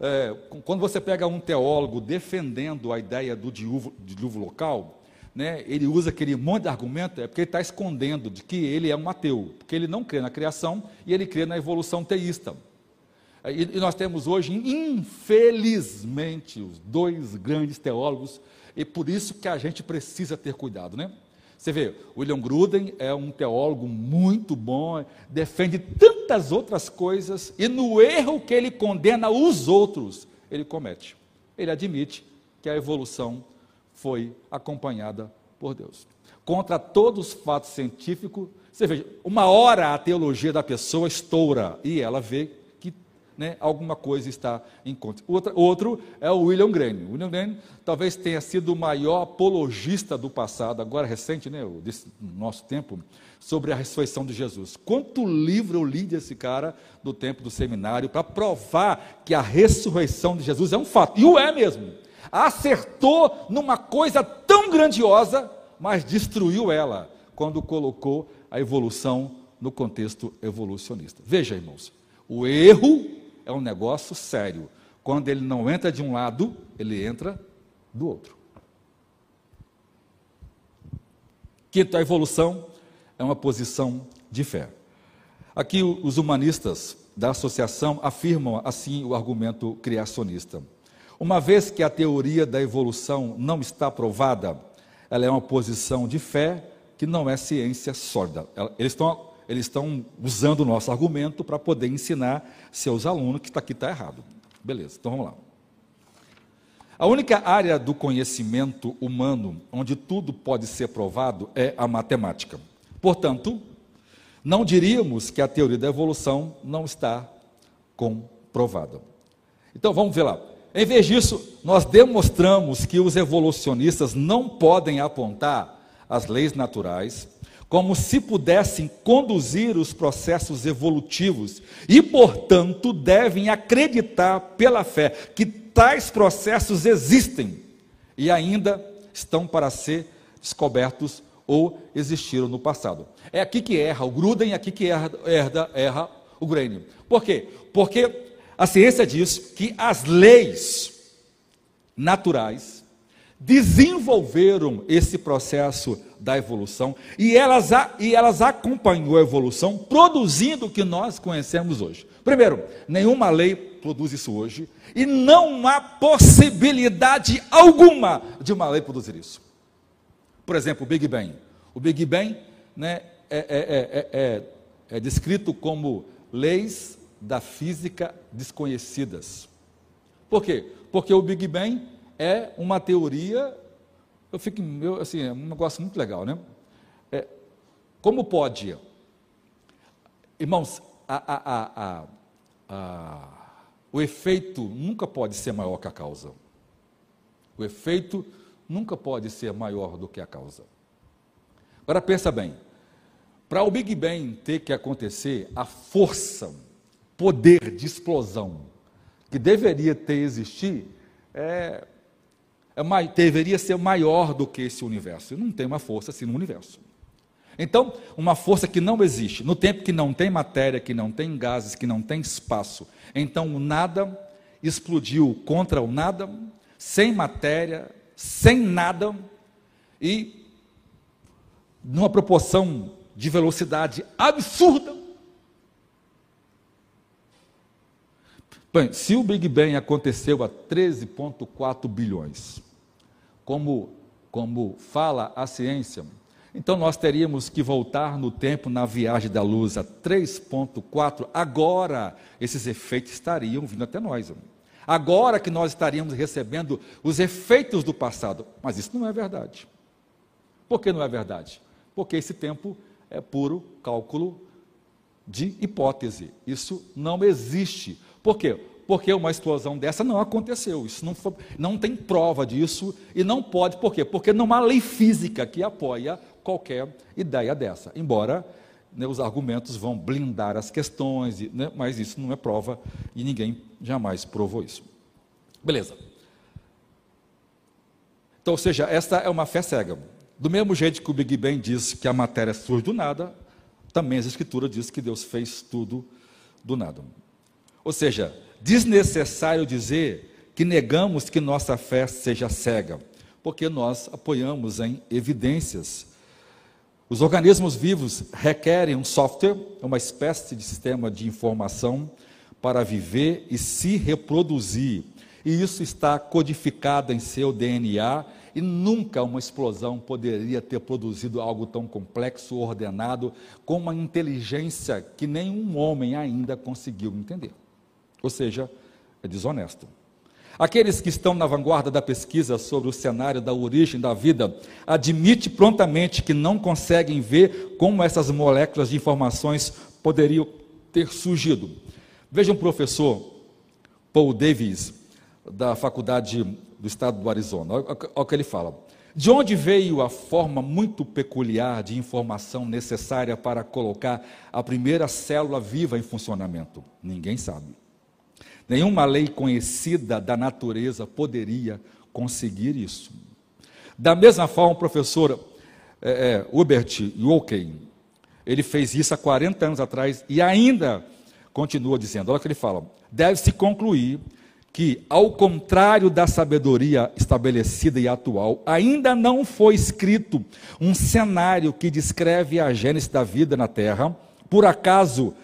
É, quando você pega um teólogo defendendo a ideia do dilúvio, dilúvio local, né, ele usa aquele monte de argumento, é porque ele está escondendo de que ele é um ateu, porque ele não crê na criação e ele crê na evolução teísta. E, e nós temos hoje, infelizmente, os dois grandes teólogos, e por isso que a gente precisa ter cuidado, né? Você vê, William Gruden é um teólogo muito bom, defende tantas outras coisas, e no erro que ele condena os outros, ele comete. Ele admite que a evolução foi acompanhada por Deus. Contra todos os fatos científicos, você veja, uma hora a teologia da pessoa estoura e ela vê que né, alguma coisa está em conta. Outra, outro é o William. O William Green talvez tenha sido o maior apologista do passado, agora recente, né, desse nosso tempo, sobre a ressurreição de Jesus. Quanto livro eu li desse cara do tempo do seminário para provar que a ressurreição de Jesus é um fato, e o é mesmo acertou numa coisa tão grandiosa, mas destruiu ela quando colocou a evolução no contexto evolucionista. Veja, irmãos, o erro é um negócio sério. Quando ele não entra de um lado, ele entra do outro. Quinto, a evolução é uma posição de fé. Aqui os humanistas da associação afirmam assim o argumento criacionista. Uma vez que a teoria da evolução não está provada, ela é uma posição de fé que não é ciência sólida. Eles estão, eles estão usando o nosso argumento para poder ensinar seus alunos que está aqui está errado. Beleza, então vamos lá. A única área do conhecimento humano onde tudo pode ser provado é a matemática. Portanto, não diríamos que a teoria da evolução não está comprovada. Então vamos ver lá. Em vez disso, nós demonstramos que os evolucionistas não podem apontar as leis naturais como se pudessem conduzir os processos evolutivos e, portanto, devem acreditar pela fé que tais processos existem e ainda estão para ser descobertos ou existiram no passado. É aqui que erra o Gruden, é aqui que erra, erra, erra o Graine. Por quê? Porque a ciência diz que as leis naturais desenvolveram esse processo da evolução e elas, e elas acompanhou a evolução, produzindo o que nós conhecemos hoje. Primeiro, nenhuma lei produz isso hoje e não há possibilidade alguma de uma lei produzir isso. Por exemplo, o Big Bang. O Big Bang né, é, é, é, é descrito como leis da física desconhecidas. Por quê? Porque o Big Bang é uma teoria eu fico, eu, assim, é um negócio muito legal, né? É, como pode, irmãos, a, a, a, o efeito nunca pode ser maior que a causa. O efeito nunca pode ser maior do que a causa. Agora pensa bem, para o Big Bang ter que acontecer, a força, poder de explosão que deveria ter existir é, é, deveria ser maior do que esse universo. Não tem uma força assim no universo. Então, uma força que não existe, no tempo que não tem matéria, que não tem gases, que não tem espaço. Então, o nada explodiu contra o nada, sem matéria, sem nada, e numa proporção de velocidade absurda. Bem, se o Big Bang aconteceu a 13,4 bilhões, como, como fala a ciência, então nós teríamos que voltar no tempo na viagem da luz a 3,4. Agora esses efeitos estariam vindo até nós. Agora que nós estaríamos recebendo os efeitos do passado. Mas isso não é verdade. Por que não é verdade? Porque esse tempo é puro cálculo de hipótese. Isso não existe. Por quê? Porque uma explosão dessa não aconteceu. Isso não, foi, não tem prova disso e não pode. Por quê? Porque não há lei física que apoia qualquer ideia dessa. Embora né, os argumentos vão blindar as questões, né, mas isso não é prova e ninguém jamais provou isso. Beleza. Então, ou seja, esta é uma fé cega. Do mesmo jeito que o Big Bang diz que a matéria surge do nada, também a Escritura diz que Deus fez tudo do nada. Ou seja, desnecessário dizer que negamos que nossa fé seja cega, porque nós apoiamos em evidências. Os organismos vivos requerem um software, uma espécie de sistema de informação para viver e se reproduzir. E isso está codificado em seu DNA e nunca uma explosão poderia ter produzido algo tão complexo, ordenado, com uma inteligência que nenhum homem ainda conseguiu entender. Ou seja, é desonesto. Aqueles que estão na vanguarda da pesquisa sobre o cenário da origem da vida admitem prontamente que não conseguem ver como essas moléculas de informações poderiam ter surgido. Veja um professor, Paul Davis, da Faculdade do Estado do Arizona. Olha o que ele fala. De onde veio a forma muito peculiar de informação necessária para colocar a primeira célula viva em funcionamento? Ninguém sabe. Nenhuma lei conhecida da natureza poderia conseguir isso. Da mesma forma, o professor é, é, Hubert Yoken, ele fez isso há 40 anos atrás e ainda continua dizendo: olha o que ele fala. Deve-se concluir que, ao contrário da sabedoria estabelecida e atual, ainda não foi escrito um cenário que descreve a gênese da vida na Terra, por acaso,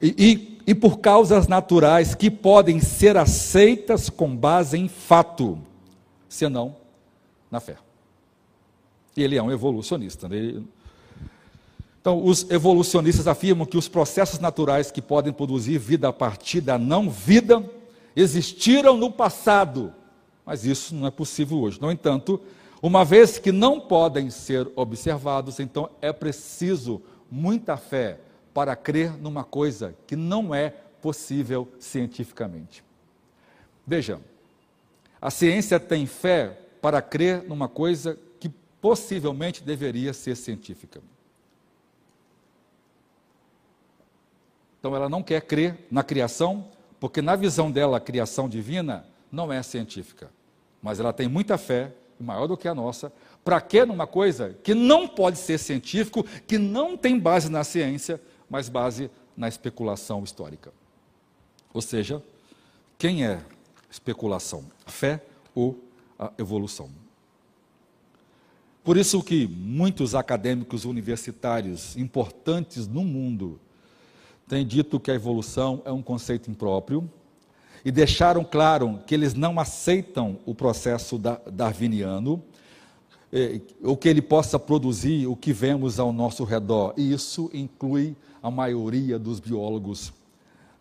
e, e e por causas naturais que podem ser aceitas com base em fato, senão na fé. Ele é um evolucionista. Né? Então, os evolucionistas afirmam que os processos naturais que podem produzir vida a partir da não vida existiram no passado, mas isso não é possível hoje. No entanto, uma vez que não podem ser observados, então é preciso muita fé para crer numa coisa que não é possível cientificamente. Veja, a ciência tem fé para crer numa coisa que possivelmente deveria ser científica. Então ela não quer crer na criação, porque na visão dela a criação divina não é científica. Mas ela tem muita fé, maior do que a nossa, para crer numa coisa que não pode ser científico, que não tem base na ciência, mas base na especulação histórica. Ou seja, quem é especulação? Fé ou evolução? Por isso que muitos acadêmicos universitários importantes no mundo têm dito que a evolução é um conceito impróprio e deixaram claro que eles não aceitam o processo darwiniano, eh, o que ele possa produzir o que vemos ao nosso redor. E isso inclui a maioria dos biólogos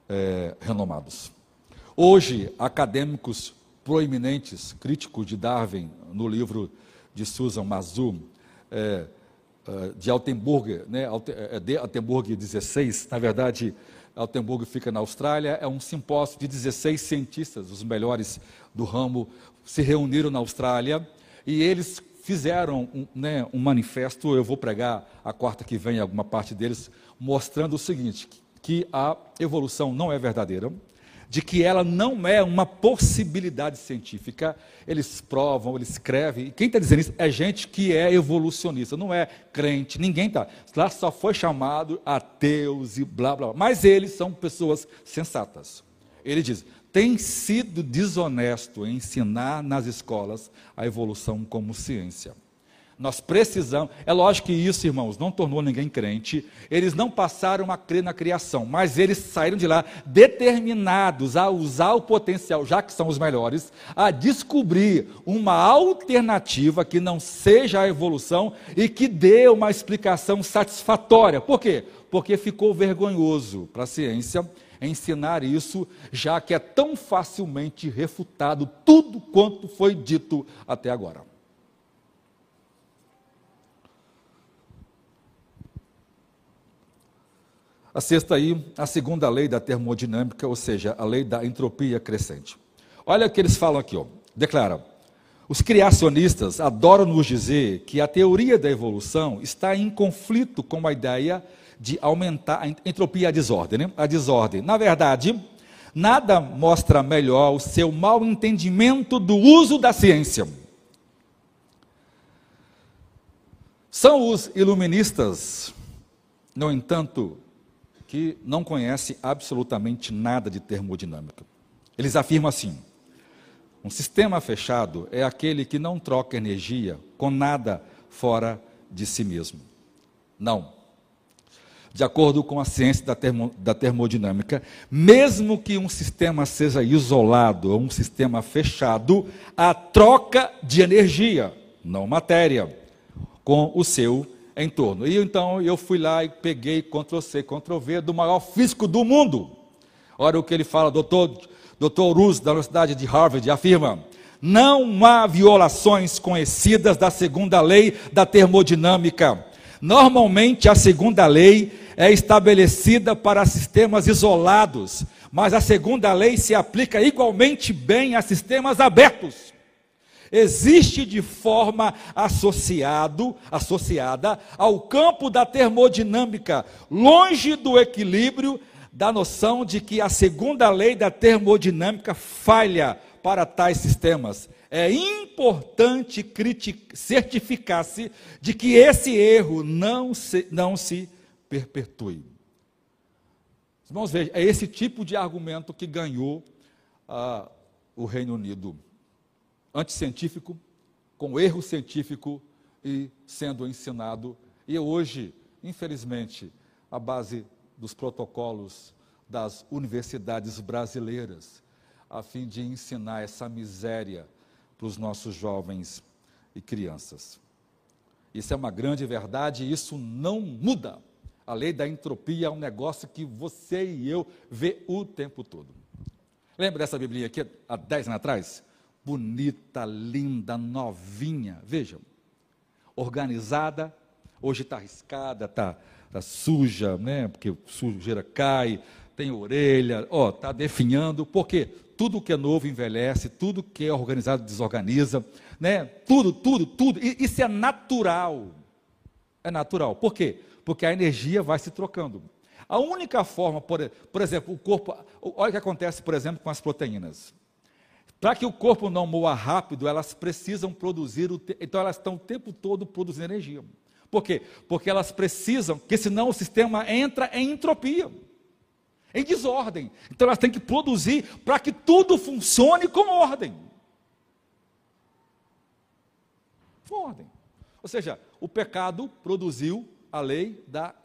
é, renomados. Hoje, acadêmicos proeminentes, críticos de Darwin, no livro de Susan Mazu, é, é, de Altenburg, né, é, de Altenburg 16, na verdade, Altenburg fica na Austrália, é um simpósio de 16 cientistas, os melhores do ramo, se reuniram na Austrália e eles fizeram um, né, um manifesto, eu vou pregar a quarta que vem, alguma parte deles, mostrando o seguinte, que a evolução não é verdadeira, de que ela não é uma possibilidade científica. Eles provam, eles escrevem. E quem está dizendo isso é gente que é evolucionista, não é crente, ninguém está. Lá só foi chamado ateus e blá blá. Mas eles são pessoas sensatas. Ele diz: tem sido desonesto ensinar nas escolas a evolução como ciência. Nós precisamos. É lógico que isso, irmãos, não tornou ninguém crente. Eles não passaram a crer na criação, mas eles saíram de lá determinados a usar o potencial, já que são os melhores, a descobrir uma alternativa que não seja a evolução e que dê uma explicação satisfatória. Por quê? Porque ficou vergonhoso para a ciência ensinar isso, já que é tão facilmente refutado tudo quanto foi dito até agora. A sexta aí, a segunda lei da termodinâmica, ou seja, a lei da entropia crescente. Olha o que eles falam aqui, ó. declara. Os criacionistas adoram nos dizer que a teoria da evolução está em conflito com a ideia de aumentar a entropia a desordem. Né? A desordem. Na verdade, nada mostra melhor o seu mau entendimento do uso da ciência. São os iluministas, no entanto, que não conhecem absolutamente nada de termodinâmica. Eles afirmam assim: um sistema fechado é aquele que não troca energia com nada fora de si mesmo. Não. De acordo com a ciência da, termo, da termodinâmica, mesmo que um sistema seja isolado ou um sistema fechado, há troca de energia, não matéria, com o seu em torno. E então eu fui lá e peguei Ctrl-C, Ctrl-V do maior físico do mundo. Olha o que ele fala, doutor, doutor Ruz, da Universidade de Harvard, afirma: não há violações conhecidas da segunda lei da termodinâmica. Normalmente, a segunda lei é estabelecida para sistemas isolados, mas a segunda lei se aplica igualmente bem a sistemas abertos existe de forma associado, associada ao campo da termodinâmica, longe do equilíbrio da noção de que a segunda lei da termodinâmica falha para tais sistemas. É importante certificar-se de que esse erro não se, não se perpetue. Vamos ver, é esse tipo de argumento que ganhou ah, o Reino Unido anticientífico, com erro científico e sendo ensinado. E hoje, infelizmente, a base dos protocolos das universidades brasileiras, a fim de ensinar essa miséria para os nossos jovens e crianças. Isso é uma grande verdade e isso não muda. A lei da entropia é um negócio que você e eu vê o tempo todo. Lembra dessa Bíblia aqui há 10 anos atrás? bonita, linda, novinha. Vejam, organizada, hoje está arriscada, está tá suja, né? Porque sujeira cai, tem orelha, ó, está definhando, porque tudo que é novo envelhece, tudo que é organizado desorganiza, né? Tudo, tudo, tudo. Isso é natural. É natural. Por quê? Porque a energia vai se trocando. A única forma, por, por exemplo, o corpo. Olha o que acontece, por exemplo, com as proteínas. Para que o corpo não moa rápido, elas precisam produzir, então elas estão o tempo todo produzindo energia. Por quê? Porque elas precisam, porque senão o sistema entra em entropia, em desordem. Então elas têm que produzir para que tudo funcione com ordem. Com ordem. Ou seja, o pecado produziu a lei da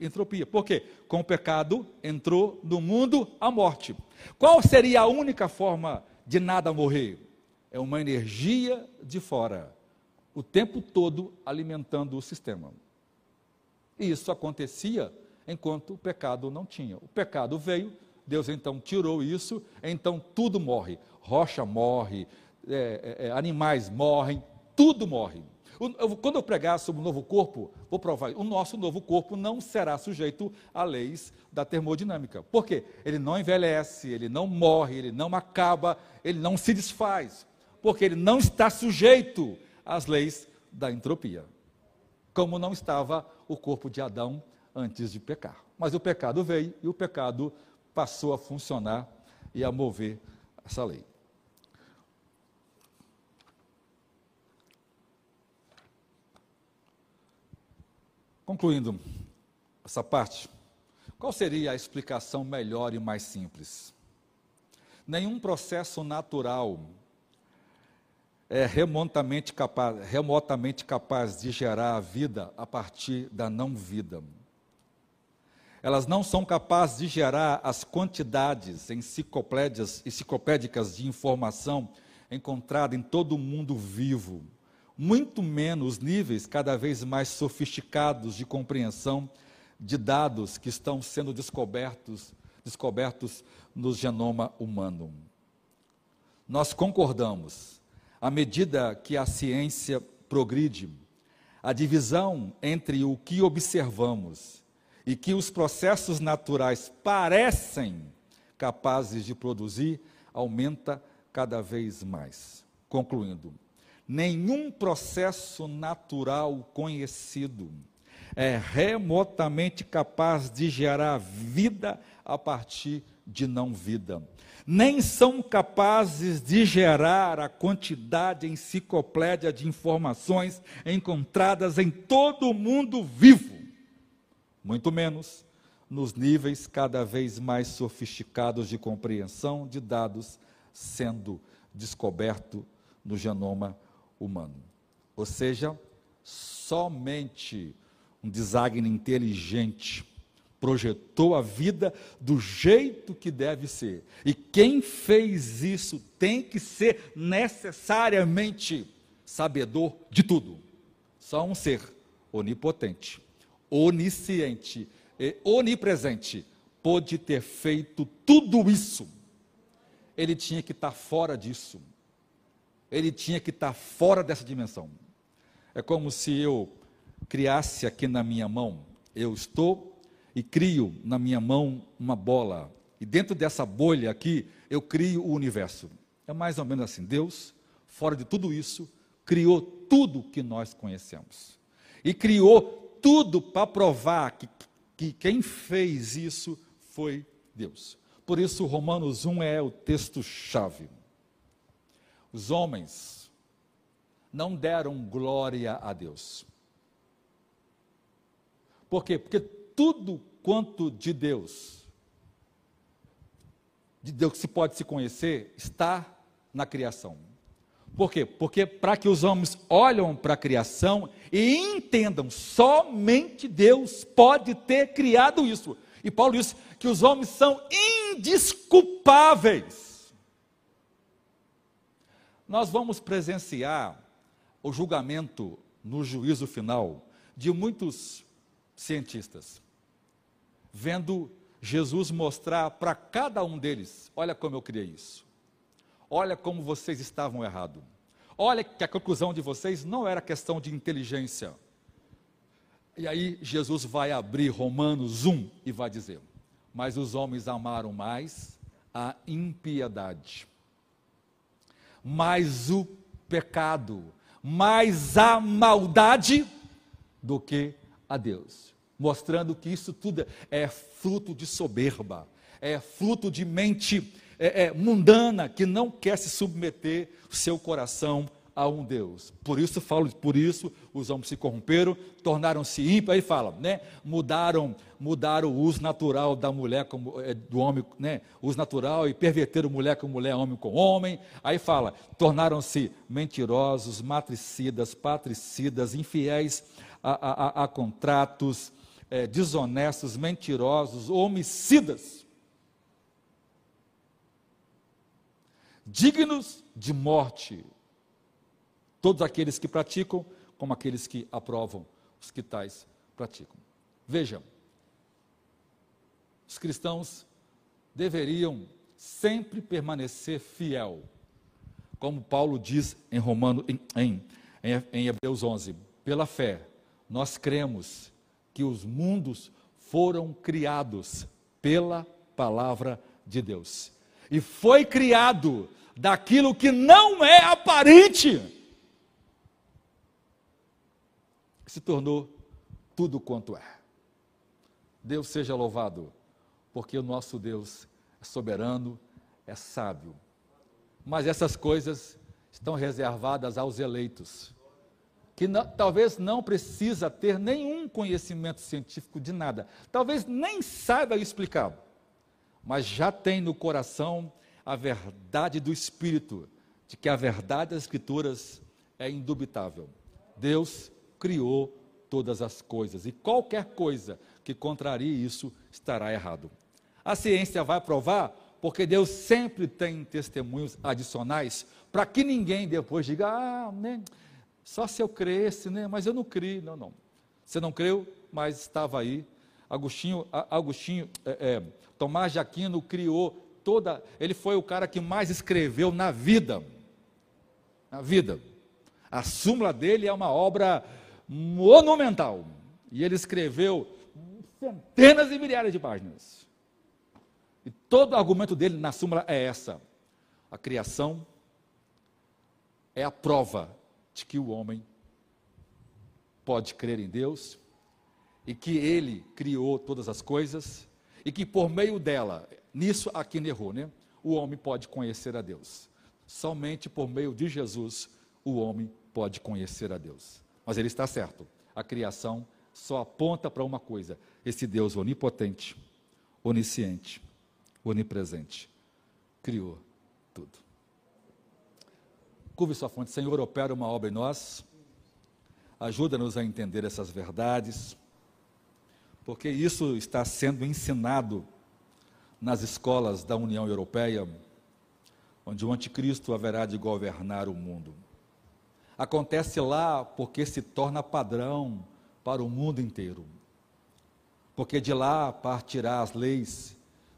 entropia. Por quê? Com o pecado entrou no mundo a morte. Qual seria a única forma de nada morrer. É uma energia de fora, o tempo todo alimentando o sistema. E isso acontecia enquanto o pecado não tinha. O pecado veio, Deus então tirou isso, então tudo morre. Rocha morre, é, é, é animais morrem, tudo morre. Quando eu pregar sobre o novo corpo, vou provar, o nosso novo corpo não será sujeito a leis da termodinâmica. Por quê? Ele não envelhece, ele não morre, ele não acaba, ele não se desfaz. Porque ele não está sujeito às leis da entropia. Como não estava o corpo de Adão antes de pecar. Mas o pecado veio e o pecado passou a funcionar e a mover essa lei. Concluindo essa parte, qual seria a explicação melhor e mais simples? Nenhum processo natural é remotamente capaz, remotamente capaz de gerar a vida a partir da não-vida. Elas não são capazes de gerar as quantidades enciclopédicas de informação encontrada em todo o mundo vivo muito menos níveis cada vez mais sofisticados de compreensão de dados que estão sendo descobertos, descobertos no genoma humano. Nós concordamos, à medida que a ciência progride, a divisão entre o que observamos e que os processos naturais parecem capazes de produzir aumenta cada vez mais. Concluindo, nenhum processo natural conhecido é remotamente capaz de gerar vida a partir de não vida. Nem são capazes de gerar a quantidade enciclopédia de informações encontradas em todo o mundo vivo, muito menos nos níveis cada vez mais sofisticados de compreensão de dados sendo descoberto no genoma humano. Ou seja, somente um design inteligente projetou a vida do jeito que deve ser. E quem fez isso tem que ser necessariamente sabedor de tudo. Só um ser onipotente, onisciente onipresente pôde ter feito tudo isso. Ele tinha que estar fora disso ele tinha que estar fora dessa dimensão. É como se eu criasse aqui na minha mão, eu estou e crio na minha mão uma bola, e dentro dessa bolha aqui eu crio o universo. É mais ou menos assim: Deus, fora de tudo isso, criou tudo que nós conhecemos. E criou tudo para provar que, que quem fez isso foi Deus. Por isso, Romanos 1 é o texto-chave. Os homens não deram glória a Deus. Por quê? Porque tudo quanto de Deus, de Deus que se pode se conhecer, está na criação. Por quê? Porque para que os homens olham para a criação e entendam, somente Deus pode ter criado isso. E Paulo diz que os homens são indisculpáveis nós vamos presenciar o julgamento no juízo final de muitos cientistas, vendo Jesus mostrar para cada um deles: olha como eu criei isso, olha como vocês estavam errados, olha que a conclusão de vocês não era questão de inteligência. E aí Jesus vai abrir Romanos 1 e vai dizer: Mas os homens amaram mais a impiedade mais o pecado, mais a maldade do que a Deus. Mostrando que isso tudo é fruto de soberba, é fruto de mente é, é, mundana que não quer se submeter o seu coração a um Deus. Por isso falo, por isso os homens se corromperam, tornaram-se ímpios, aí fala, né? Mudaram, mudaram o uso natural da mulher como é, do homem, né? Uso natural e perverteram mulher com mulher, homem com homem. Aí fala, tornaram-se mentirosos, matricidas, patricidas, infiéis a, a, a contratos, é, desonestos, mentirosos, homicidas. Dignos de morte, todos aqueles que praticam, como aqueles que aprovam os que tais praticam. Vejam, os cristãos deveriam sempre permanecer fiel, como Paulo diz em Romano, em, em em, Hebreus 11: pela fé, nós cremos que os mundos foram criados pela palavra de Deus. E foi criado daquilo que não é aparente, que se tornou tudo quanto é. Deus seja louvado, porque o nosso Deus é soberano, é sábio. Mas essas coisas estão reservadas aos eleitos, que não, talvez não precisa ter nenhum conhecimento científico de nada, talvez nem saiba explicar, mas já tem no coração a verdade do Espírito, de que a verdade das Escrituras é indubitável. Deus criou todas as coisas e qualquer coisa que contrarie isso estará errado. A ciência vai provar porque Deus sempre tem testemunhos adicionais para que ninguém depois diga, ah, né, só se eu cresce, né, mas eu não criei. Não, não. Você não creu, mas estava aí. Agostinho, Agostinho é, é, Tomás de Aquino criou toda. Ele foi o cara que mais escreveu na vida. Na vida. A súmula dele é uma obra monumental. E ele escreveu centenas e milhares de páginas. E todo o argumento dele na súmula é essa: a criação é a prova de que o homem pode crer em Deus e que ele criou todas as coisas e que por meio dela, nisso aqui errou, né? O homem pode conhecer a Deus. Somente por meio de Jesus o homem pode conhecer a Deus. Mas ele está certo. A criação só aponta para uma coisa: esse Deus onipotente, onisciente, onipresente, criou tudo. Curve sua fonte, Senhor, opera uma obra em nós, ajuda-nos a entender essas verdades, porque isso está sendo ensinado nas escolas da União Europeia, onde o anticristo haverá de governar o mundo. Acontece lá porque se torna padrão para o mundo inteiro. Porque de lá partirá as leis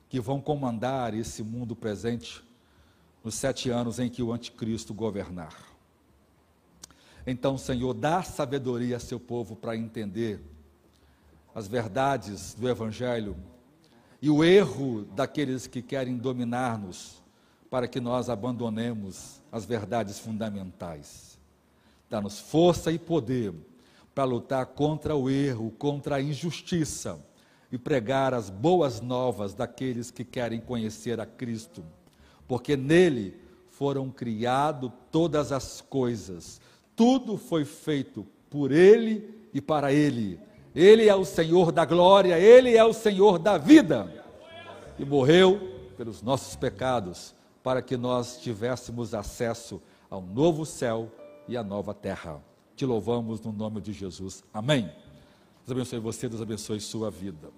que vão comandar esse mundo presente nos sete anos em que o anticristo governar. Então, Senhor, dá sabedoria a seu povo para entender as verdades do Evangelho e o erro daqueles que querem dominar-nos, para que nós abandonemos as verdades fundamentais. Dá-nos força e poder para lutar contra o erro, contra a injustiça e pregar as boas novas daqueles que querem conhecer a Cristo, porque nele foram criadas todas as coisas, tudo foi feito por ele e para ele. Ele é o Senhor da glória, ele é o Senhor da vida. E morreu pelos nossos pecados, para que nós tivéssemos acesso ao novo céu e à nova terra. Te louvamos no nome de Jesus. Amém. Deus abençoe você, Deus abençoe sua vida.